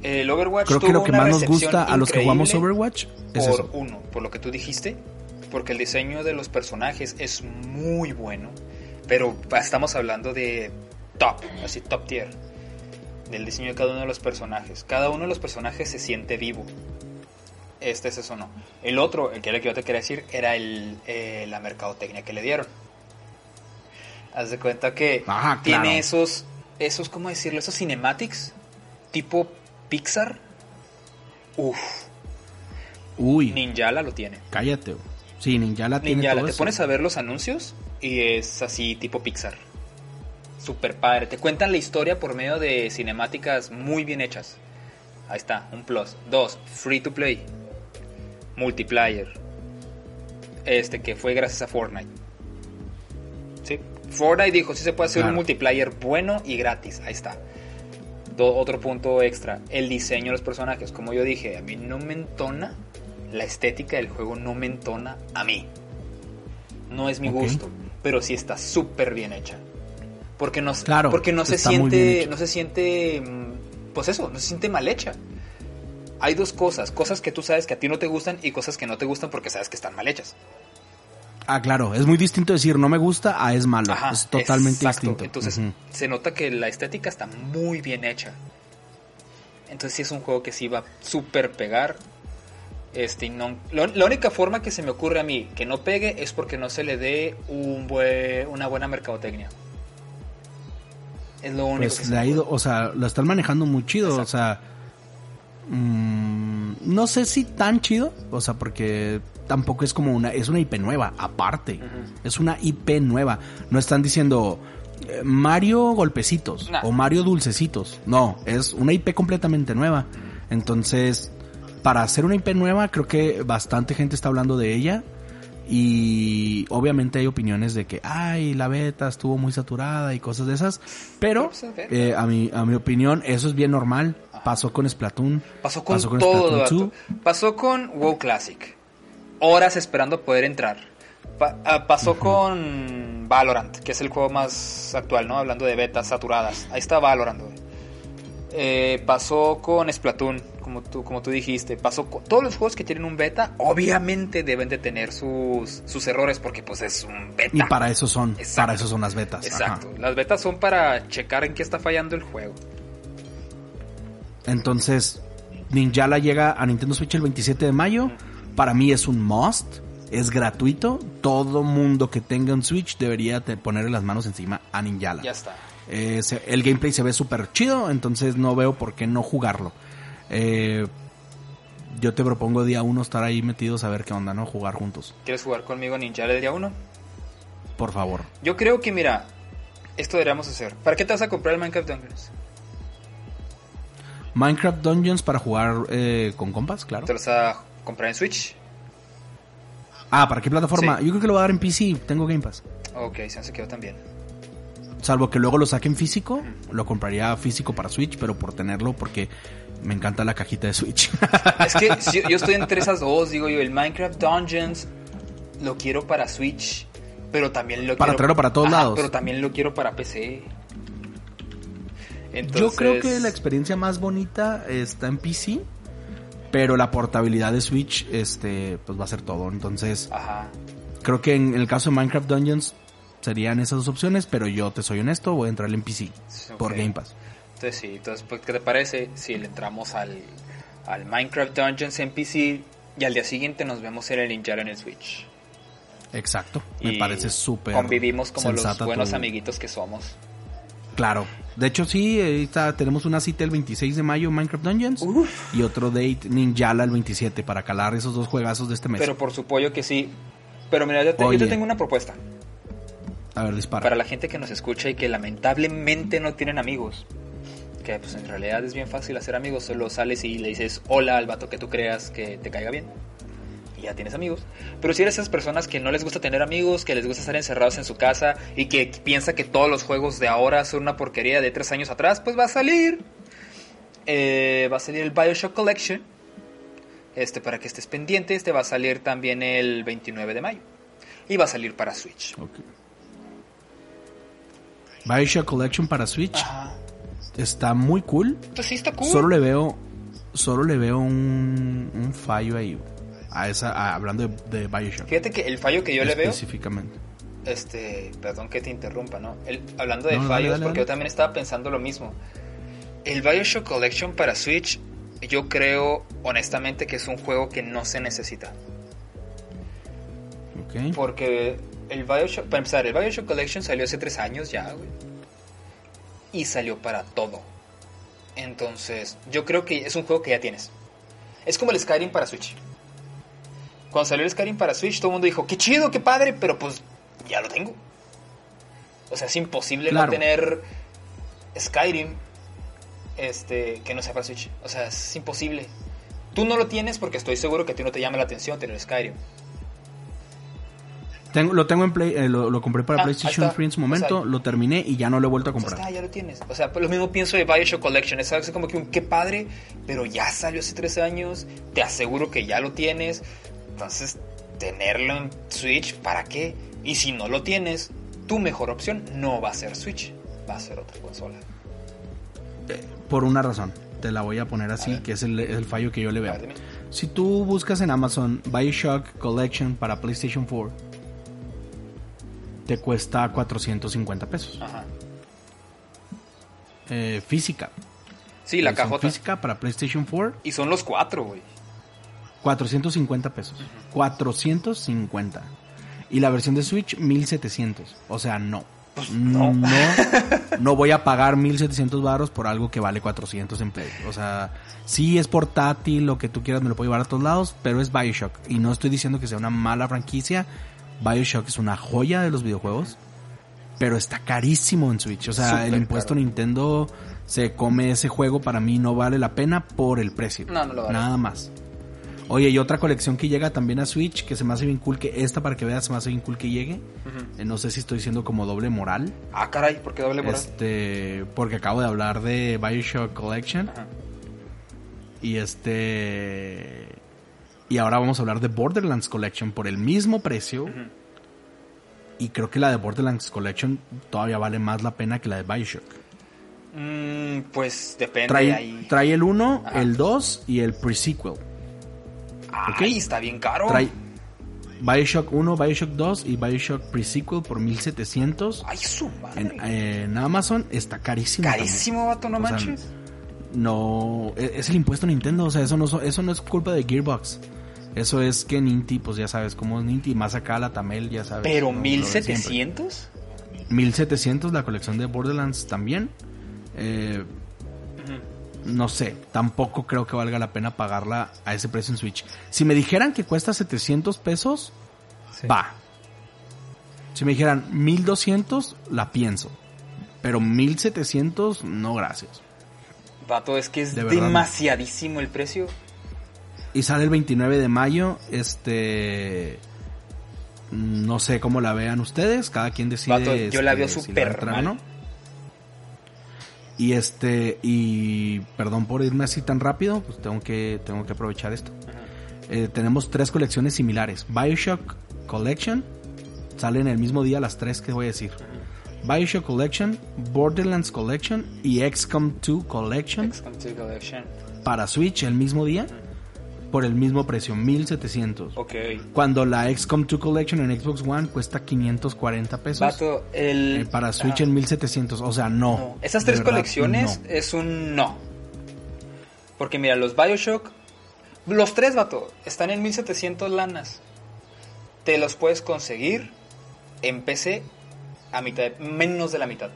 El Overwatch Creo que lo que más nos gusta a los que jugamos Overwatch es por eso. uno, por lo que tú dijiste, porque el diseño de los personajes es muy bueno, pero estamos hablando de top, así top tier, del diseño de cada uno de los personajes. Cada uno de los personajes se siente vivo. Este es eso no. El otro, el que yo te quería decir, era el, eh, la mercadotecnia que le dieron. Haz de cuenta que Ajá, tiene claro. esos, esos, ¿cómo decirlo? Esos cinematics tipo Pixar. Uf, Uy, Ninjala lo tiene. cállate. Sí, Ninjala tiene Ninjala, todo te eso. pones a ver los anuncios y es así tipo Pixar. Super padre. Te cuentan la historia por medio de cinemáticas muy bien hechas. Ahí está, un plus. Dos, free to play. Multiplayer. Este que fue gracias a Fortnite. Sí, Fortnite dijo, sí se puede hacer Claro. un multiplayer bueno y gratis. Ahí está. Do- otro punto extra, el diseño de los personajes. Como yo dije, a mí no me entona, la estética del juego no me entona a mí. No es mi gusto, pero sí está súper bien hecha. Porque no, Claro, porque no se siente, no se siente, mm, pues eso, no se siente mal hecha. Hay dos cosas, cosas que tú sabes que a ti no te gustan y cosas que no te gustan porque sabes que están mal hechas. Ah, claro, es muy distinto decir no me gusta a es malo. Ajá, es totalmente exacto. distinto. Entonces se nota que la estética está muy bien hecha. Entonces sí es un juego que sí va a súper pegar. Este, no, lo- la única forma que se me ocurre a mí que no pegue es porque no se le dé un una buena mercadotecnia. Es lo único que pues se le me ha ido, o sea, lo están manejando muy chido, Exacto. o sea, mm, no sé si tan chido, o sea, porque tampoco es como una, es una IP nueva, aparte, es una IP nueva, no están diciendo eh, Mario golpecitos Nah. o Mario dulcecitos, no, es una IP completamente nueva, entonces, para hacer una IP nueva, creo que bastante gente está hablando de ella. Y obviamente hay opiniones de que, ay, la beta estuvo muy saturada y cosas de esas. Pero, Pues, eh, a, mi, a mi opinión, eso es bien normal. Pasó con Splatoon. Pasó con, pasó con todo, Splatoon. Pasó con WoW Classic. Horas esperando poder entrar. Pa- ah, pasó con Valorant, que es el juego más actual, ¿no? Hablando de betas saturadas. Ahí está Valorant, güey. Eh, pasó con Splatoon, como tú, como tú dijiste. Pasó todos los juegos que tienen un beta, obviamente deben de tener sus, sus errores, porque pues es un beta. Y para eso son, Exacto. para eso son las betas. Exacto. Ajá. Las betas son para checar en qué está fallando el juego. Entonces, Ninjala llega a Nintendo Switch el 27 de mayo. Para mí es un must. Es gratuito. Todo mundo que tenga un Switch debería ponerle las manos encima a Ninjala. Ya está. Eh, el gameplay se ve súper chido, entonces no veo por qué no jugarlo. Eh, yo te propongo día uno estar ahí metidos a ver qué onda, ¿no? Jugar juntos. ¿Quieres jugar conmigo Ninja el día 1? Por favor. Yo creo que, mira, esto deberíamos hacer. ¿Para qué te vas a comprar el Minecraft Dungeons? Minecraft Dungeons para jugar eh, con compas, claro. ¿Te los vas a comprar en Switch? Ah, ¿para qué plataforma? Sí. Yo creo que lo voy a dar en PC, tengo Game Pass. Ok, se me quedó también. Salvo que luego lo saquen físico, lo compraría físico para Switch, pero por tenerlo porque me encanta la cajita de Switch. Es que si- yo estoy entre esas dos, digo yo, el Minecraft Dungeons lo quiero para Switch, pero también lo Para quiero... traerlo para todos Ajá, lados. Pero también lo quiero para PC. Entonces, Yo creo que la experiencia más bonita está en PC, pero la portabilidad de Switch este pues va a ser todo. Entonces, Ajá. creo que en el caso de Minecraft Dungeons serían esas dos opciones, pero yo te soy honesto, voy a entrarle en PC por. Game Pass. Entonces sí, entonces pues, ¿qué te parece si le entramos al, al Minecraft Dungeons en PC y al día siguiente nos vemos en el Ninja en el Switch? Exacto, me Y parece súper Convivimos como los buenos tu- amiguitos que somos. Claro. De hecho, sí, tenemos una cita el 26 de mayo en Minecraft Dungeons Uf. y otro date Ninjala el 27 para calar esos dos juegazos de este mes. Pero por supuesto que sí. Pero mira, yo te, yo te tengo una propuesta. a ver, dispara. Para la gente que nos escucha y que lamentablemente no tienen amigos. Que pues en realidad es bien fácil hacer amigos. Solo sales y le dices hola al vato que tú creas que te caiga bien. Y ya tienes amigos. Pero si eres esas personas que no les gusta tener amigos, que les gusta estar encerrados en su casa y que piensa que todos los juegos de ahora son una porquería de tres años atrás, pues va a salir. Eh, va a salir el Bioshock Collection. Este, para que estés pendiente, este va a salir también el 29 de mayo. Y va a salir para Switch. Ok. Bioshock Collection para Switch Ajá. Está muy cool. Pues sí, está cool. Solo le veo, solo le veo un, un fallo ahí a esa, a- hablando de, de Bioshock Fíjate que el fallo que yo le veo, específicamente. este, perdón que te interrumpa, ¿no? El- hablando de No, fallos, dale, porque dale. yo también estaba pensando lo mismo. El Bioshock Collection para Switch, yo creo honestamente que es un juego que no se necesita. Ok. Porque el Bioshock, para empezar, el Bioshock Collection salió hace tres años ya, güey. Y salió para todo. Entonces, yo creo que es un juego que ya tienes. Es como el Skyrim para Switch. Cuando salió el Skyrim para Switch, todo el mundo dijo, qué chido, qué padre, pero pues ya lo tengo. O sea, es imposible Claro. no tener Skyrim este, que no sea para Switch. O sea, es imposible. Tú no lo tienes porque estoy seguro que a ti no te llama la atención tener Skyrim. Tengo, lo tengo en Play, eh, lo, lo compré para Ah, PlayStation ahí está. 3 en su O momento, sea, lo terminé y ya no lo he vuelto a Pues comprar. está, ya lo tienes. O sea, pues lo mismo pienso de Bioshock Collection. Es algo así como que un qué padre, pero ya salió hace tres años. Te aseguro que ya lo tienes. Entonces, tenerlo en Switch, ¿para qué? Y si no lo tienes, tu mejor opción no va a ser Switch, va a ser otra consola. Por una razón, te la voy a poner así, que es el, el fallo que yo le veo. ver. Si tú buscas en Amazon Bioshock Collection para PlayStation 4, te cuesta 450 pesos. Ajá. Eh, física. Sí, la Versión cajota. Física para PlayStation 4, Y son los cuatro, güey. 450 pesos. 450. Y la versión de Switch, 1700. O sea, no. Pues, no. no. No voy a pagar 1700 baros por algo que vale 400 en Play. O sea, sí es portátil, lo que tú quieras, me lo puedo llevar a todos lados, pero es Bioshock. Y no estoy diciendo que sea una mala franquicia. Bioshock es una joya de los videojuegos. Pero está carísimo en Switch. O sea, el impuesto caro. Nintendo se come ese juego. Para mí no vale la pena por el precio. No, no lo vale. Nada más. Oye, y otra colección que llega también a Switch, que se me hace bien cool que esta para que veas se me hace bien cool que llegue. Eh, no sé si estoy diciendo como doble moral. Ah, caray, ¿por qué doble moral? Este, porque acabo de hablar de Bioshock Collection Ajá. y este y ahora vamos a hablar de Borderlands Collection por el mismo precio y creo que la de Borderlands Collection todavía vale más la pena que la de Bioshock. Mm, pues depende Trae, ahí. trae el 1, Ajá. el 2 y el pre-sequel. Ay, está bien caro. Trae Bioshock 1, Bioshock 2 y Bioshock pre-sequel por 1700 Ay, su madre. en, en Amazon está carísimo. también. Carísimo, vato, no O sea, manches. no e- es el impuesto Nintendo, o sea, eso no so- eso no es culpa de Gearbox. Eso es que Ninty, pues ya sabes cómo es Ninty, más acá la Tamel, ya sabes. Pero siempre. 1700. 1700 la colección de Borderlands también. Eh, no sé, tampoco creo que valga la pena pagarla a ese precio en Switch. Si me dijeran que cuesta 700 pesos, va. Si me dijeran 1200, la pienso. Pero 1700, no gracias. Vato, es que es De verdad, no. demasiadísimo el precio. Y sale el 29 de mayo. Este. No sé cómo la vean ustedes. Cada quien decide. Vato, yo la este, veo si súper no. Y este. Y. Perdón por irme así tan rápido. Pues tengo que, tengo que aprovechar esto. Eh, tenemos tres colecciones similares. Bioshock Collection. Salen el mismo día las tres que voy a decir. Bioshock Collection, Borderlands Collection y XCOM 2 Collection XCOM 2 Collection. para Switch el mismo día por el mismo precio, 1700. Ok. Cuando la XCOM 2 Collection en Xbox One cuesta 540 pesos. Vato, el. eh, para Switch Ajá. en 1700. O sea, no. No. Esas tres verdad, colecciones no. es un no. Porque mira, los Bioshock. Los tres, vato, están en 1700 lanas. Te los puedes conseguir en PC a mitad, menos de la mitad.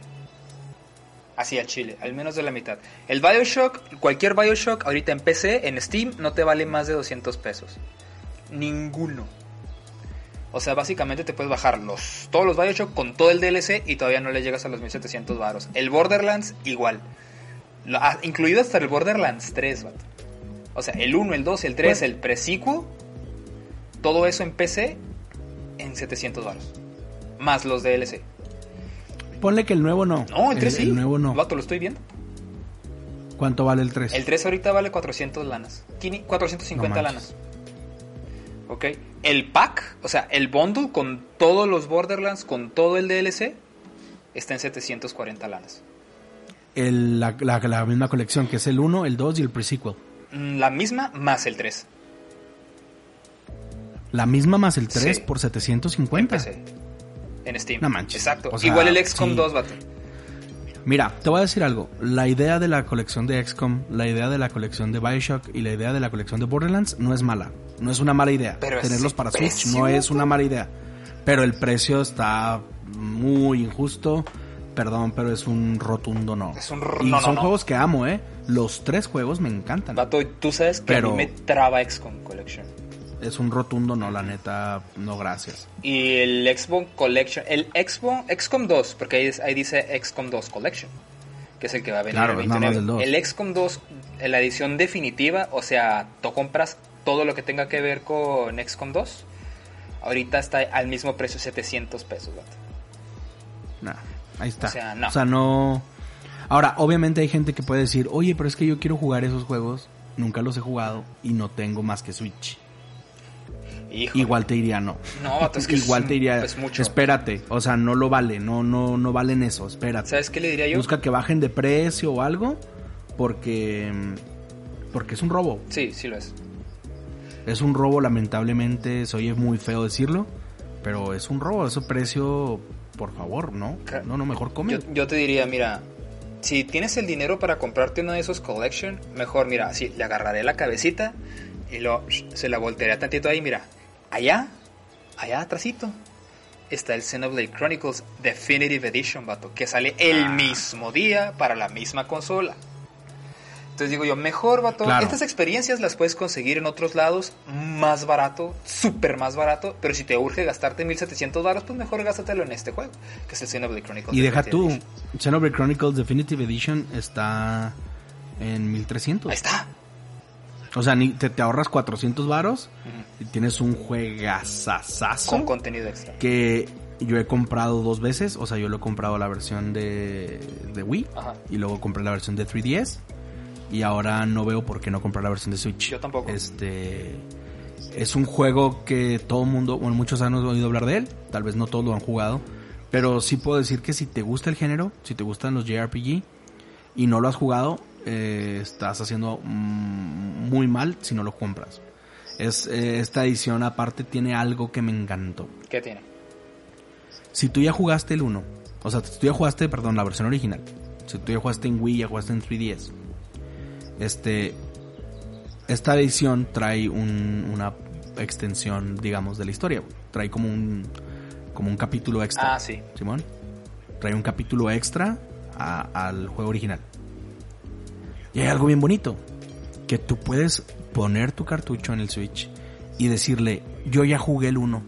Así al chile, al menos de la mitad. El Bioshock, cualquier Bioshock, ahorita en PC, en Steam, no te vale más de 200 pesos. Ninguno. O sea, básicamente te puedes bajar los, todos los Bioshock con todo el DLC y todavía no le llegas a los 1700 varos. El Borderlands, igual. Lo- ah, incluido hasta el Borderlands 3, vato. O sea, el 1, el 2, el 3, Bueno. el pre-sequel, todo eso en PC en 700 varos. Más los DLC. Ponle que el nuevo no. No, el 3 sí. El nuevo no. Vato, lo estoy viendo. ¿Cuánto vale el 3? El 3 ahorita vale 400 lanas. Quini- 450 No lanas. Ok. El pack, o sea, el bundle con todos los Borderlands, con todo el DLC, está en 740 lanas. El- la, la- la misma colección, que es el 1, el 2 y el pre-sequel. Mm, La misma más el 3. La misma más el 3 Sí. por En 750. PC. En Steam. No manches. Exacto. O sea, Igual el XCOM sí. 2, vato. Mira, te voy a decir algo. La idea de la colección de XCOM, la idea de la colección de Bioshock y la idea de la colección de Borderlands no es mala. No es una mala idea. Pero Tenerlos para Switch no es una mala idea. Pero el precio está muy injusto. Perdón, pero es un rotundo no. Es un y no, son no. juegos que amo, ¿eh? Los tres juegos me encantan. Vato, tú sabes que Pero- a mí me traba XCOM Collection. Es un rotundo no, la neta, no gracias. Y el XCOM Collection. El XCOM, XCOM 2, porque ahí, ahí dice XCOM 2 Collection. Que es el que va a venir Claro, el es nada más 29. del 2. El XCOM 2, en la edición definitiva, o sea, tú compras todo lo que tenga que ver con XCOM 2. ahorita está al mismo precio, 700 pesos, vato. Nah, ahí está. O sea, no. O sea, no. Ahora, obviamente hay gente que puede decir, oye, pero es que yo quiero jugar esos juegos, nunca los he jugado y no tengo más que Switch. Híjole. Igual te diría no. No, es que Igual es, te diría, es mucho. espérate, o sea, no lo vale, no, no, no valen eso, espérate. ¿Sabes qué le diría yo? Busca que bajen de precio o algo, porque, porque es un robo. Sí, sí lo es. Es un robo, lamentablemente, se oye muy feo decirlo, pero es un robo, ese precio, por favor, ¿no? No, no, mejor come. Yo, yo te diría, mira, si tienes el dinero para comprarte uno de esos collection, mejor, mira, sí, le agarraré la cabecita y lo, se la voltearé tantito ahí, mira, allá, allá atrásito, está el Xenoblade Chronicles Definitive Edition, vato, que sale el Ah. mismo día para la misma consola. Entonces digo yo, mejor, vato, Claro. estas experiencias las puedes conseguir en otros lados más barato, súper más barato, pero si te urge gastarte 1700 baros, pues mejor gástatelo en este juego, que es el Xenoblade Chronicles Y deja tú, Edition. Xenoblade Chronicles Definitive Edition está en 1300. Ahí está. O sea, ni te, te ahorras 400 varos y tienes un juegazazazo Con contenido extra. que yo he comprado dos veces. O sea, yo lo he comprado la versión de, de Wii Ajá. y luego compré la versión de 3DS. Y ahora no veo por qué no comprar la versión de Switch. Yo tampoco. Este es un juego que todo el mundo, bueno, muchos han oído hablar de él. Tal vez no todos lo han jugado. Pero sí puedo decir que si te gusta el género, si te gustan los JRPG y no lo has jugado, eh, estás haciendo mm, muy mal si no lo compras. Es, eh, esta edición aparte tiene algo que me encantó. ¿Qué tiene? Si tú ya jugaste el 1, o sea, si tú ya jugaste, perdón, la versión original. Si tú ya jugaste en Wii, ya jugaste en 3DS. Este, esta edición trae un- una extensión, digamos, de la historia. Trae como un, como un capítulo extra. Ah, sí. Simón. Trae un capítulo extra a- al juego original. Y hay algo bien bonito. Que tú puedes poner tu cartucho en el Switch y decirle, yo ya jugué el 1.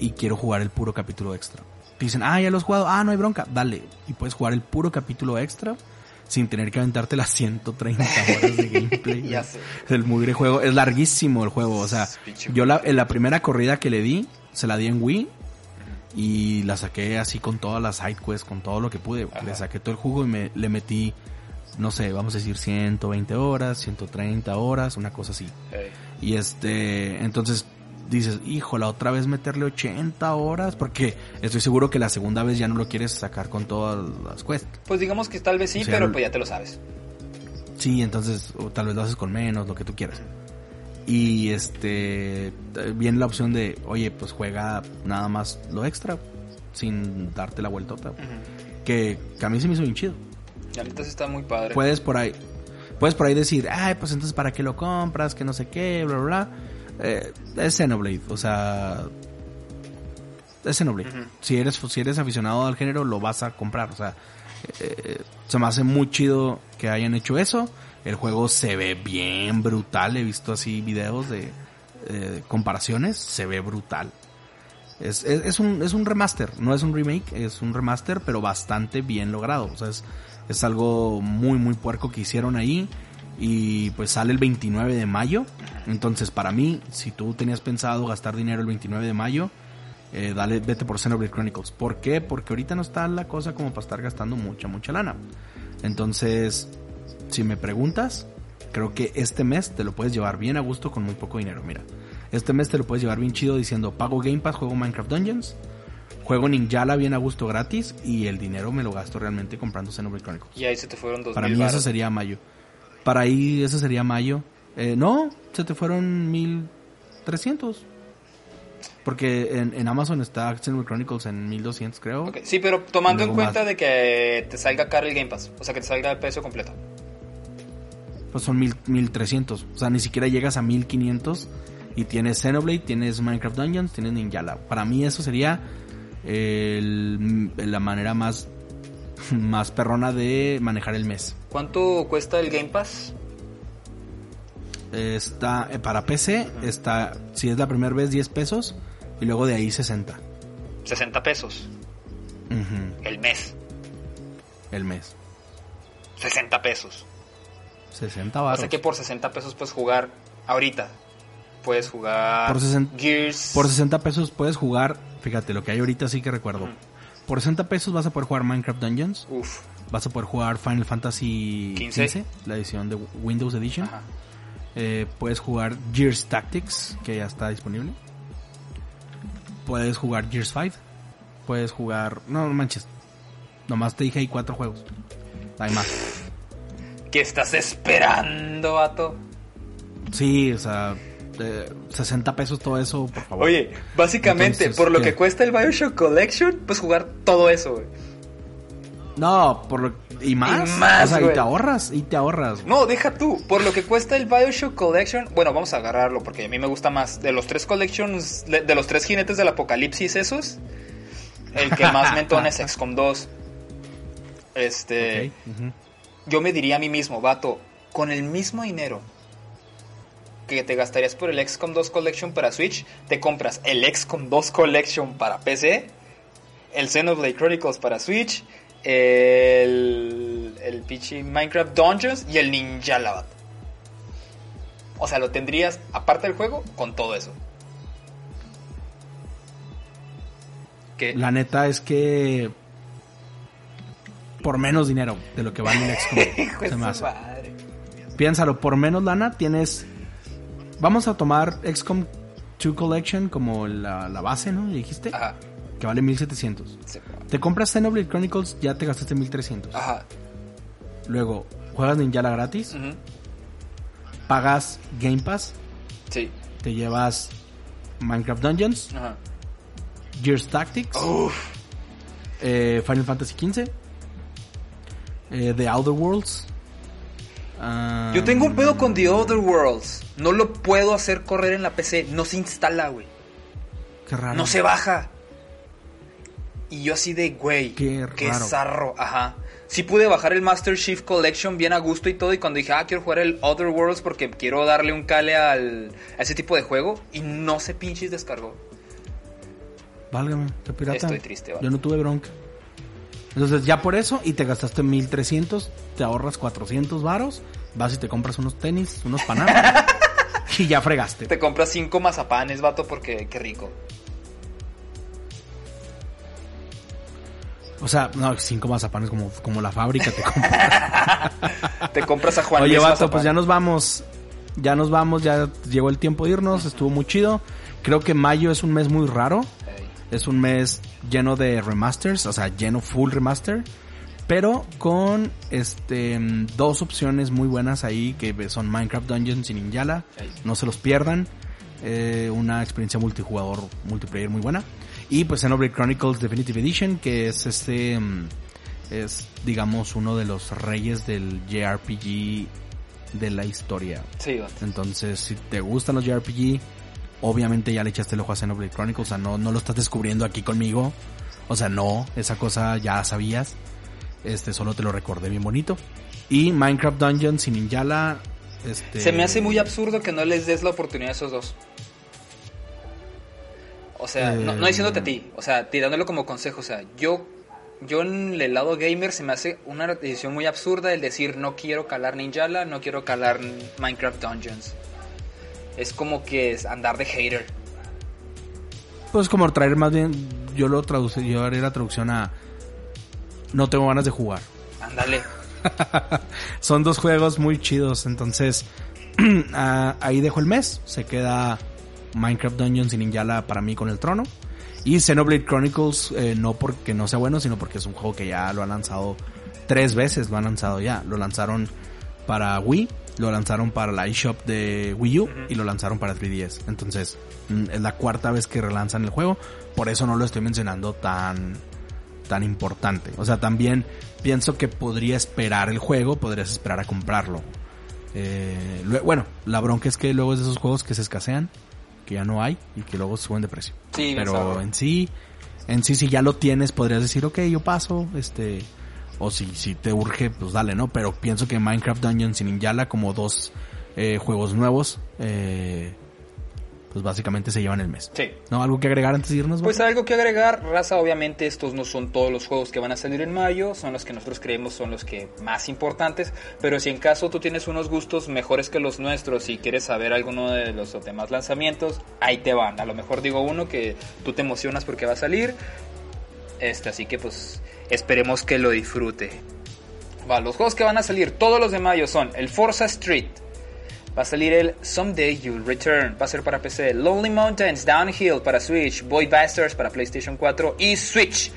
Y quiero jugar el puro capítulo extra. Te dicen, ah, ya lo has jugado. Ah, no hay bronca. Dale. Y puedes jugar el puro capítulo extra sin tener que aventarte las 130 horas de gameplay. Ya sé. El mugre juego. Es larguísimo el juego. O sea, yo la, en la primera corrida que le di, se la di en Wii. Y la saqué así con todas las side quests, con todo lo que pude. Ajá. Le saqué todo el jugo y me, le metí, no sé, vamos a decir 120 horas, 130 horas, una cosa así. Y este, entonces dices, hijo, la otra vez meterle 80 horas, porque estoy seguro que la segunda vez ya no lo quieres sacar con todas las quests. Pues digamos que tal vez sí, O sea, pero pues ya te lo sabes. Sí, entonces o tal vez lo haces con menos, lo que tú quieras. Y este, viene la opción de, oye, pues juega nada más lo extra, sin darte la vueltota. Que, que a mí se me hizo bien chido. Ahorita sí está muy padre. Puedes por ahí, puedes por ahí decir, ay, pues entonces para qué lo compras, que no sé qué, bla, bla, bla. Eh, es Xenoblade, o sea, es Xenoblade. Si eres, si eres aficionado al género, lo vas a comprar, o sea, eh, se me hace muy chido que hayan hecho eso. El juego se ve bien brutal, he visto así videos de eh, comparaciones, se ve brutal. Es, es, un, es un remaster, no es un remake, es un remaster, pero bastante bien logrado. O sea, es, es algo muy, muy puerco que hicieron ahí. Y pues sale el 29 de mayo. Entonces, para mí, si tú tenías pensado gastar dinero el 29 de mayo, eh, dale, vete por Xenoblade Chronicles. ¿Por qué? Porque ahorita no está la cosa como para estar gastando mucha, mucha lana. Entonces, si me preguntas, creo que este mes te lo puedes llevar bien a gusto con muy poco dinero. Mira, este mes te lo puedes llevar bien chido diciendo pago Game Pass, juego Minecraft Dungeons, juego Ninjala bien a gusto gratis y el dinero me lo gasto realmente comprando Xenoblade Chronicles. Y ahí se te fueron dos Para mil mí eso sería mayo. Para ahí eso sería mayo. Eh, no, se te fueron 1300. Porque en, en Amazon está Xenoblade Chronicles en 1200 creo. Sí, pero tomando en cuenta más. de que te salga caro el Game Pass. O sea, que te salga el precio completo. Pues son mil, 1300. O sea, ni siquiera llegas a 1500. Y tienes Xenoblade, tienes Minecraft Dungeons, tienes Ninjala. Para mí eso sería el- la manera más, más perrona de manejar el mes. ¿Cuánto cuesta el Game Pass? Está eh, para PC, está, si es la primera vez 10 pesos y luego de ahí 60. 60 pesos. El mes. el mes. 60 pesos. 60 O baros. sea que por 60 pesos puedes jugar ahorita. puedes jugar Por sesen- Gears. Por 60 pesos puedes jugar, fíjate, lo que hay ahorita sí que recuerdo. Por 60 pesos vas a poder jugar Minecraft Dungeons, Uf, vas a poder jugar Final Fantasy 15. 15, la edición de Windows Edition. ajá. Eh, puedes jugar Gears Tactics, que ya está disponible. Puedes jugar Gears 5. Puedes jugar... No, no manches. Nomás te dije hay cuatro juegos. Hay más. ¿Qué estás esperando, vato? Sí, o sea... eh, 60 pesos todo eso, por favor. Oye, básicamente, Entonces, por lo ¿qué? que cuesta el Bioshock Collection, puedes jugar todo eso, güey. No, por lo... Y más. Y más, o sea, y te ahorras, y te ahorras. No, deja tú. Por lo que cuesta el Bioshock Collection. Bueno, vamos a agarrarlo porque a mí me gusta más. De los tres collections, de, los tres jinetes del apocalipsis, esos. El que más me entona es XCOM 2. Este. Yo me diría a mí mismo, vato, con el mismo dinero que te gastarías por el XCOM 2 Collection para Switch, te compras el XCOM 2 Collection para PC, el Xenoblade Chronicles para Switch, el, el pinche Minecraft Dungeons y el Ninja Lava. O sea, lo tendrías, aparte del juego, con todo eso. Que La neta es que... Por menos dinero de lo que vale el XCOM. Se me hace. Piénsalo, por menos lana tienes... Vamos a tomar XCOM 2 Collection como la, la base, ¿no? Dijiste. Ajá. Que vale 1700. sí. Te compras Xenoblade Chronicles, ya te gastaste 1300. Ajá. Luego, juegas Ninjala gratis, Ujú. pagas Game Pass, Sí. te llevas Minecraft Dungeons, Ajá. Gears Tactics, Uf. eh, Final Fantasy XV, eh, The Outer Worlds. ah, Yo tengo un pedo con The Other Worlds. No lo puedo hacer correr en la PC. No se instala, güey. Qué raro. No se baja. Y yo así de, güey. Qué raro. zarro. Ajá. Sí pude bajar el Master Chief Collection bien a gusto y todo. Y cuando dije, ah, quiero jugar el Other Worlds porque quiero darle un cale al, a ese tipo de juego. Y no se pinches descargó. Válgame, qué pirata. Estoy triste, vale. Yo no tuve bronca. Entonces, ya por eso, y te gastaste 1300, te ahorras 400 varos, vas y te compras unos tenis, unos panamas, y ya fregaste. Te compras cinco mazapanes, vato, porque qué rico. O sea, no, cinco mazapanes como, como la fábrica te compra. Te compras a Juan Oye, Luis vato, mazapán. pues ya nos vamos. Ya nos vamos, ya llegó el tiempo de irnos, estuvo muy chido. Creo que mayo es un mes muy raro. Es un mes lleno de remasters, o sea, lleno full remaster. Pero con este dos opciones muy buenas ahí que son Minecraft Dungeons y Ninjala. No se los pierdan. Eh, una experiencia multijugador, multiplayer muy buena. Y pues Xenoblade Chronicles Definitive Edition, que es este mm, es digamos uno de los reyes del JRPG de la historia. Sí. Entonces, si te gustan los JRPG, obviamente ya le echaste el ojo a Xenoblade Chronicles, o sea, no, no lo estás descubriendo aquí conmigo. O sea, no, esa cosa ya sabías. Este, solo te lo recordé bien bonito. Y Minecraft Dungeons y Ninjala, este... Se me hace muy absurdo que no les des la oportunidad a esos dos. O sea, no, no Eh. diciéndote a ti, o sea, tirándolo como consejo, o sea, yo, yo en el lado gamer se me hace una decisión muy absurda el decir no quiero calar Ninjala, no quiero calar Minecraft Dungeons. Es como que es andar de hater. Pues como traer más bien, yo lo traducí, yo haré la traducción a... No tengo ganas de jugar. Ándale. Son dos juegos muy chidos, entonces ah, ahí dejo el mes. Se queda Minecraft Dungeons y Ninjala para mí con el trono. Y Xenoblade Chronicles, eh, no porque no sea bueno, sino porque es un juego que ya lo han lanzado tres veces, lo han lanzado ya. Lo lanzaron para Wii, lo lanzaron para la eShop de Wii U y lo lanzaron para 3DS. Entonces, mm, es la cuarta vez que relanzan el juego, por eso no lo estoy mencionando tan tan importante. O sea, también pienso que podría esperar el juego, podrías esperar a comprarlo. Eh, bueno, la bronca es que luego es de esos juegos que se escasean, que ya no hay y que luego suben de precio. Sí, Pero en sí, en sí si ya lo tienes podrías decir, ok, yo paso, este, o si, si te urge, pues dale, ¿no? Pero pienso que Minecraft Dungeons y Ninjala como dos eh, juegos nuevos, eh, pues básicamente se llevan el mes. Sí. ¿No? ¿Algo que agregar antes de irnos? Pues algo que agregar, raza, obviamente estos no son todos los juegos que van a salir en mayo, son los que nosotros creemos son los que más importantes, pero si en caso tú tienes unos gustos mejores que los nuestros y quieres saber alguno de los demás lanzamientos, ahí te van. A lo mejor digo uno que tú te emocionas porque va a salir, este, así que pues esperemos que lo disfrute. Va, los juegos que van a salir todos los de mayo son el Forza Street, Va a salir el Someday You'll Return. Va a ser para PC. Lonely Mountains Downhill para Switch. Boy Bastards para PlayStation 4 y Switch.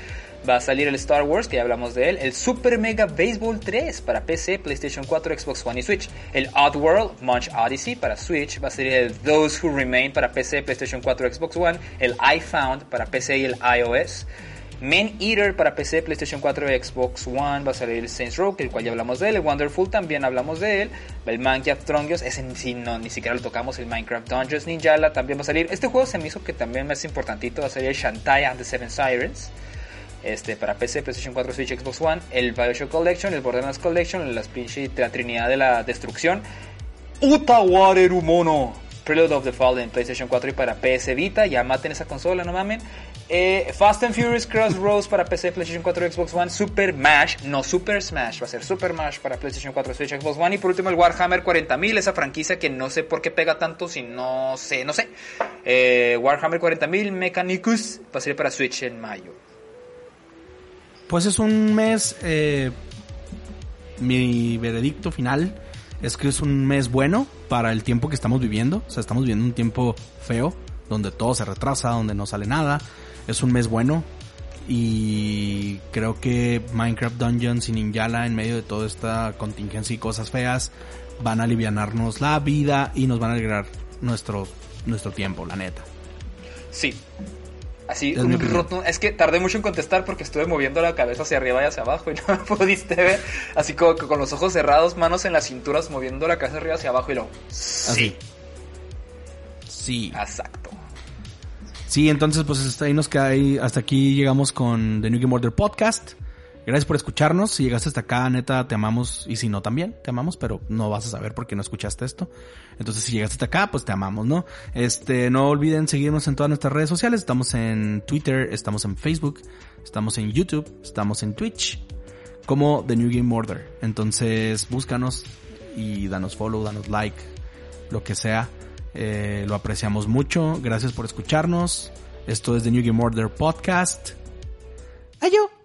Va a salir el Star Wars, que ya hablamos de él. El Super Mega Baseball 3 para PC, PlayStation 4, Xbox One y Switch. El Oddworld Munch Odyssey para Switch. Va a salir el Those Who Remain para PC, PlayStation 4, Xbox One. El I Found para PC y el iOS. Man Eater para PC, PlayStation 4 y Xbox One. Va a salir el Saints Row, el cual ya hablamos de él. El Wonderful también hablamos de él. El Minecraft Dungeons, ese sí no, ni siquiera lo tocamos. El Minecraft Dungeons Ninjala también va a salir. Este juego se me hizo que también me hace importantito. Va a salir el Shantae and the Seven Sirens. Este, para PC, PlayStation 4, Switch, Xbox One. El Bioshock Collection, el Borderlands Collection. La Trinidad de la Destrucción. Utawareru Mono. Prelude of the Fallen, PlayStation 4 y para PS Vita. Ya maten esa consola, no mamen. Eh, Fast and Furious Crossroads para PC, PlayStation 4, Xbox One, Super Mash, no Super Smash, va a ser Super Mash para PlayStation 4, Switch, Xbox One y por último el Warhammer 40.000, esa franquicia que no sé por qué pega tanto si no sé, no sé. Eh, Warhammer 40.000 Mechanicus va a ser para Switch en mayo. Pues es un mes, eh, mi veredicto final es que es un mes bueno para el tiempo que estamos viviendo. O sea, estamos viviendo un tiempo feo, donde todo se retrasa, donde no sale nada. Es un mes bueno. Y creo que Minecraft Dungeons y Ninjala en medio de toda esta contingencia y cosas feas van a alivianarnos la vida y nos van a alegrar nuestro, nuestro tiempo, la neta. Sí. Así, Es un rotundo- es que tardé mucho en contestar porque estuve moviendo la cabeza hacia arriba y hacia abajo y no me pudiste ver. Así como que con los ojos cerrados, manos en las cinturas, moviendo la cabeza arriba hacia abajo y lo. Así. Sí. Exacto. Sí, entonces pues hasta ahí nos queda ahí, hasta aquí llegamos con The New Game Order Podcast. Gracias por escucharnos. Si llegaste hasta acá, neta, te amamos. Y si no, también te amamos, pero no vas a saber por qué no escuchaste esto. Entonces, si llegaste hasta acá, pues te amamos, ¿no? Este, no olviden seguirnos en todas nuestras redes sociales. Estamos en Twitter, estamos en Facebook, estamos en YouTube, estamos en Twitch, como The New Game Order. Entonces, búscanos y danos follow, danos like, lo que sea. Eh, lo apreciamos mucho. Gracias por escucharnos. Esto es The New Game Order Podcast. Ayo.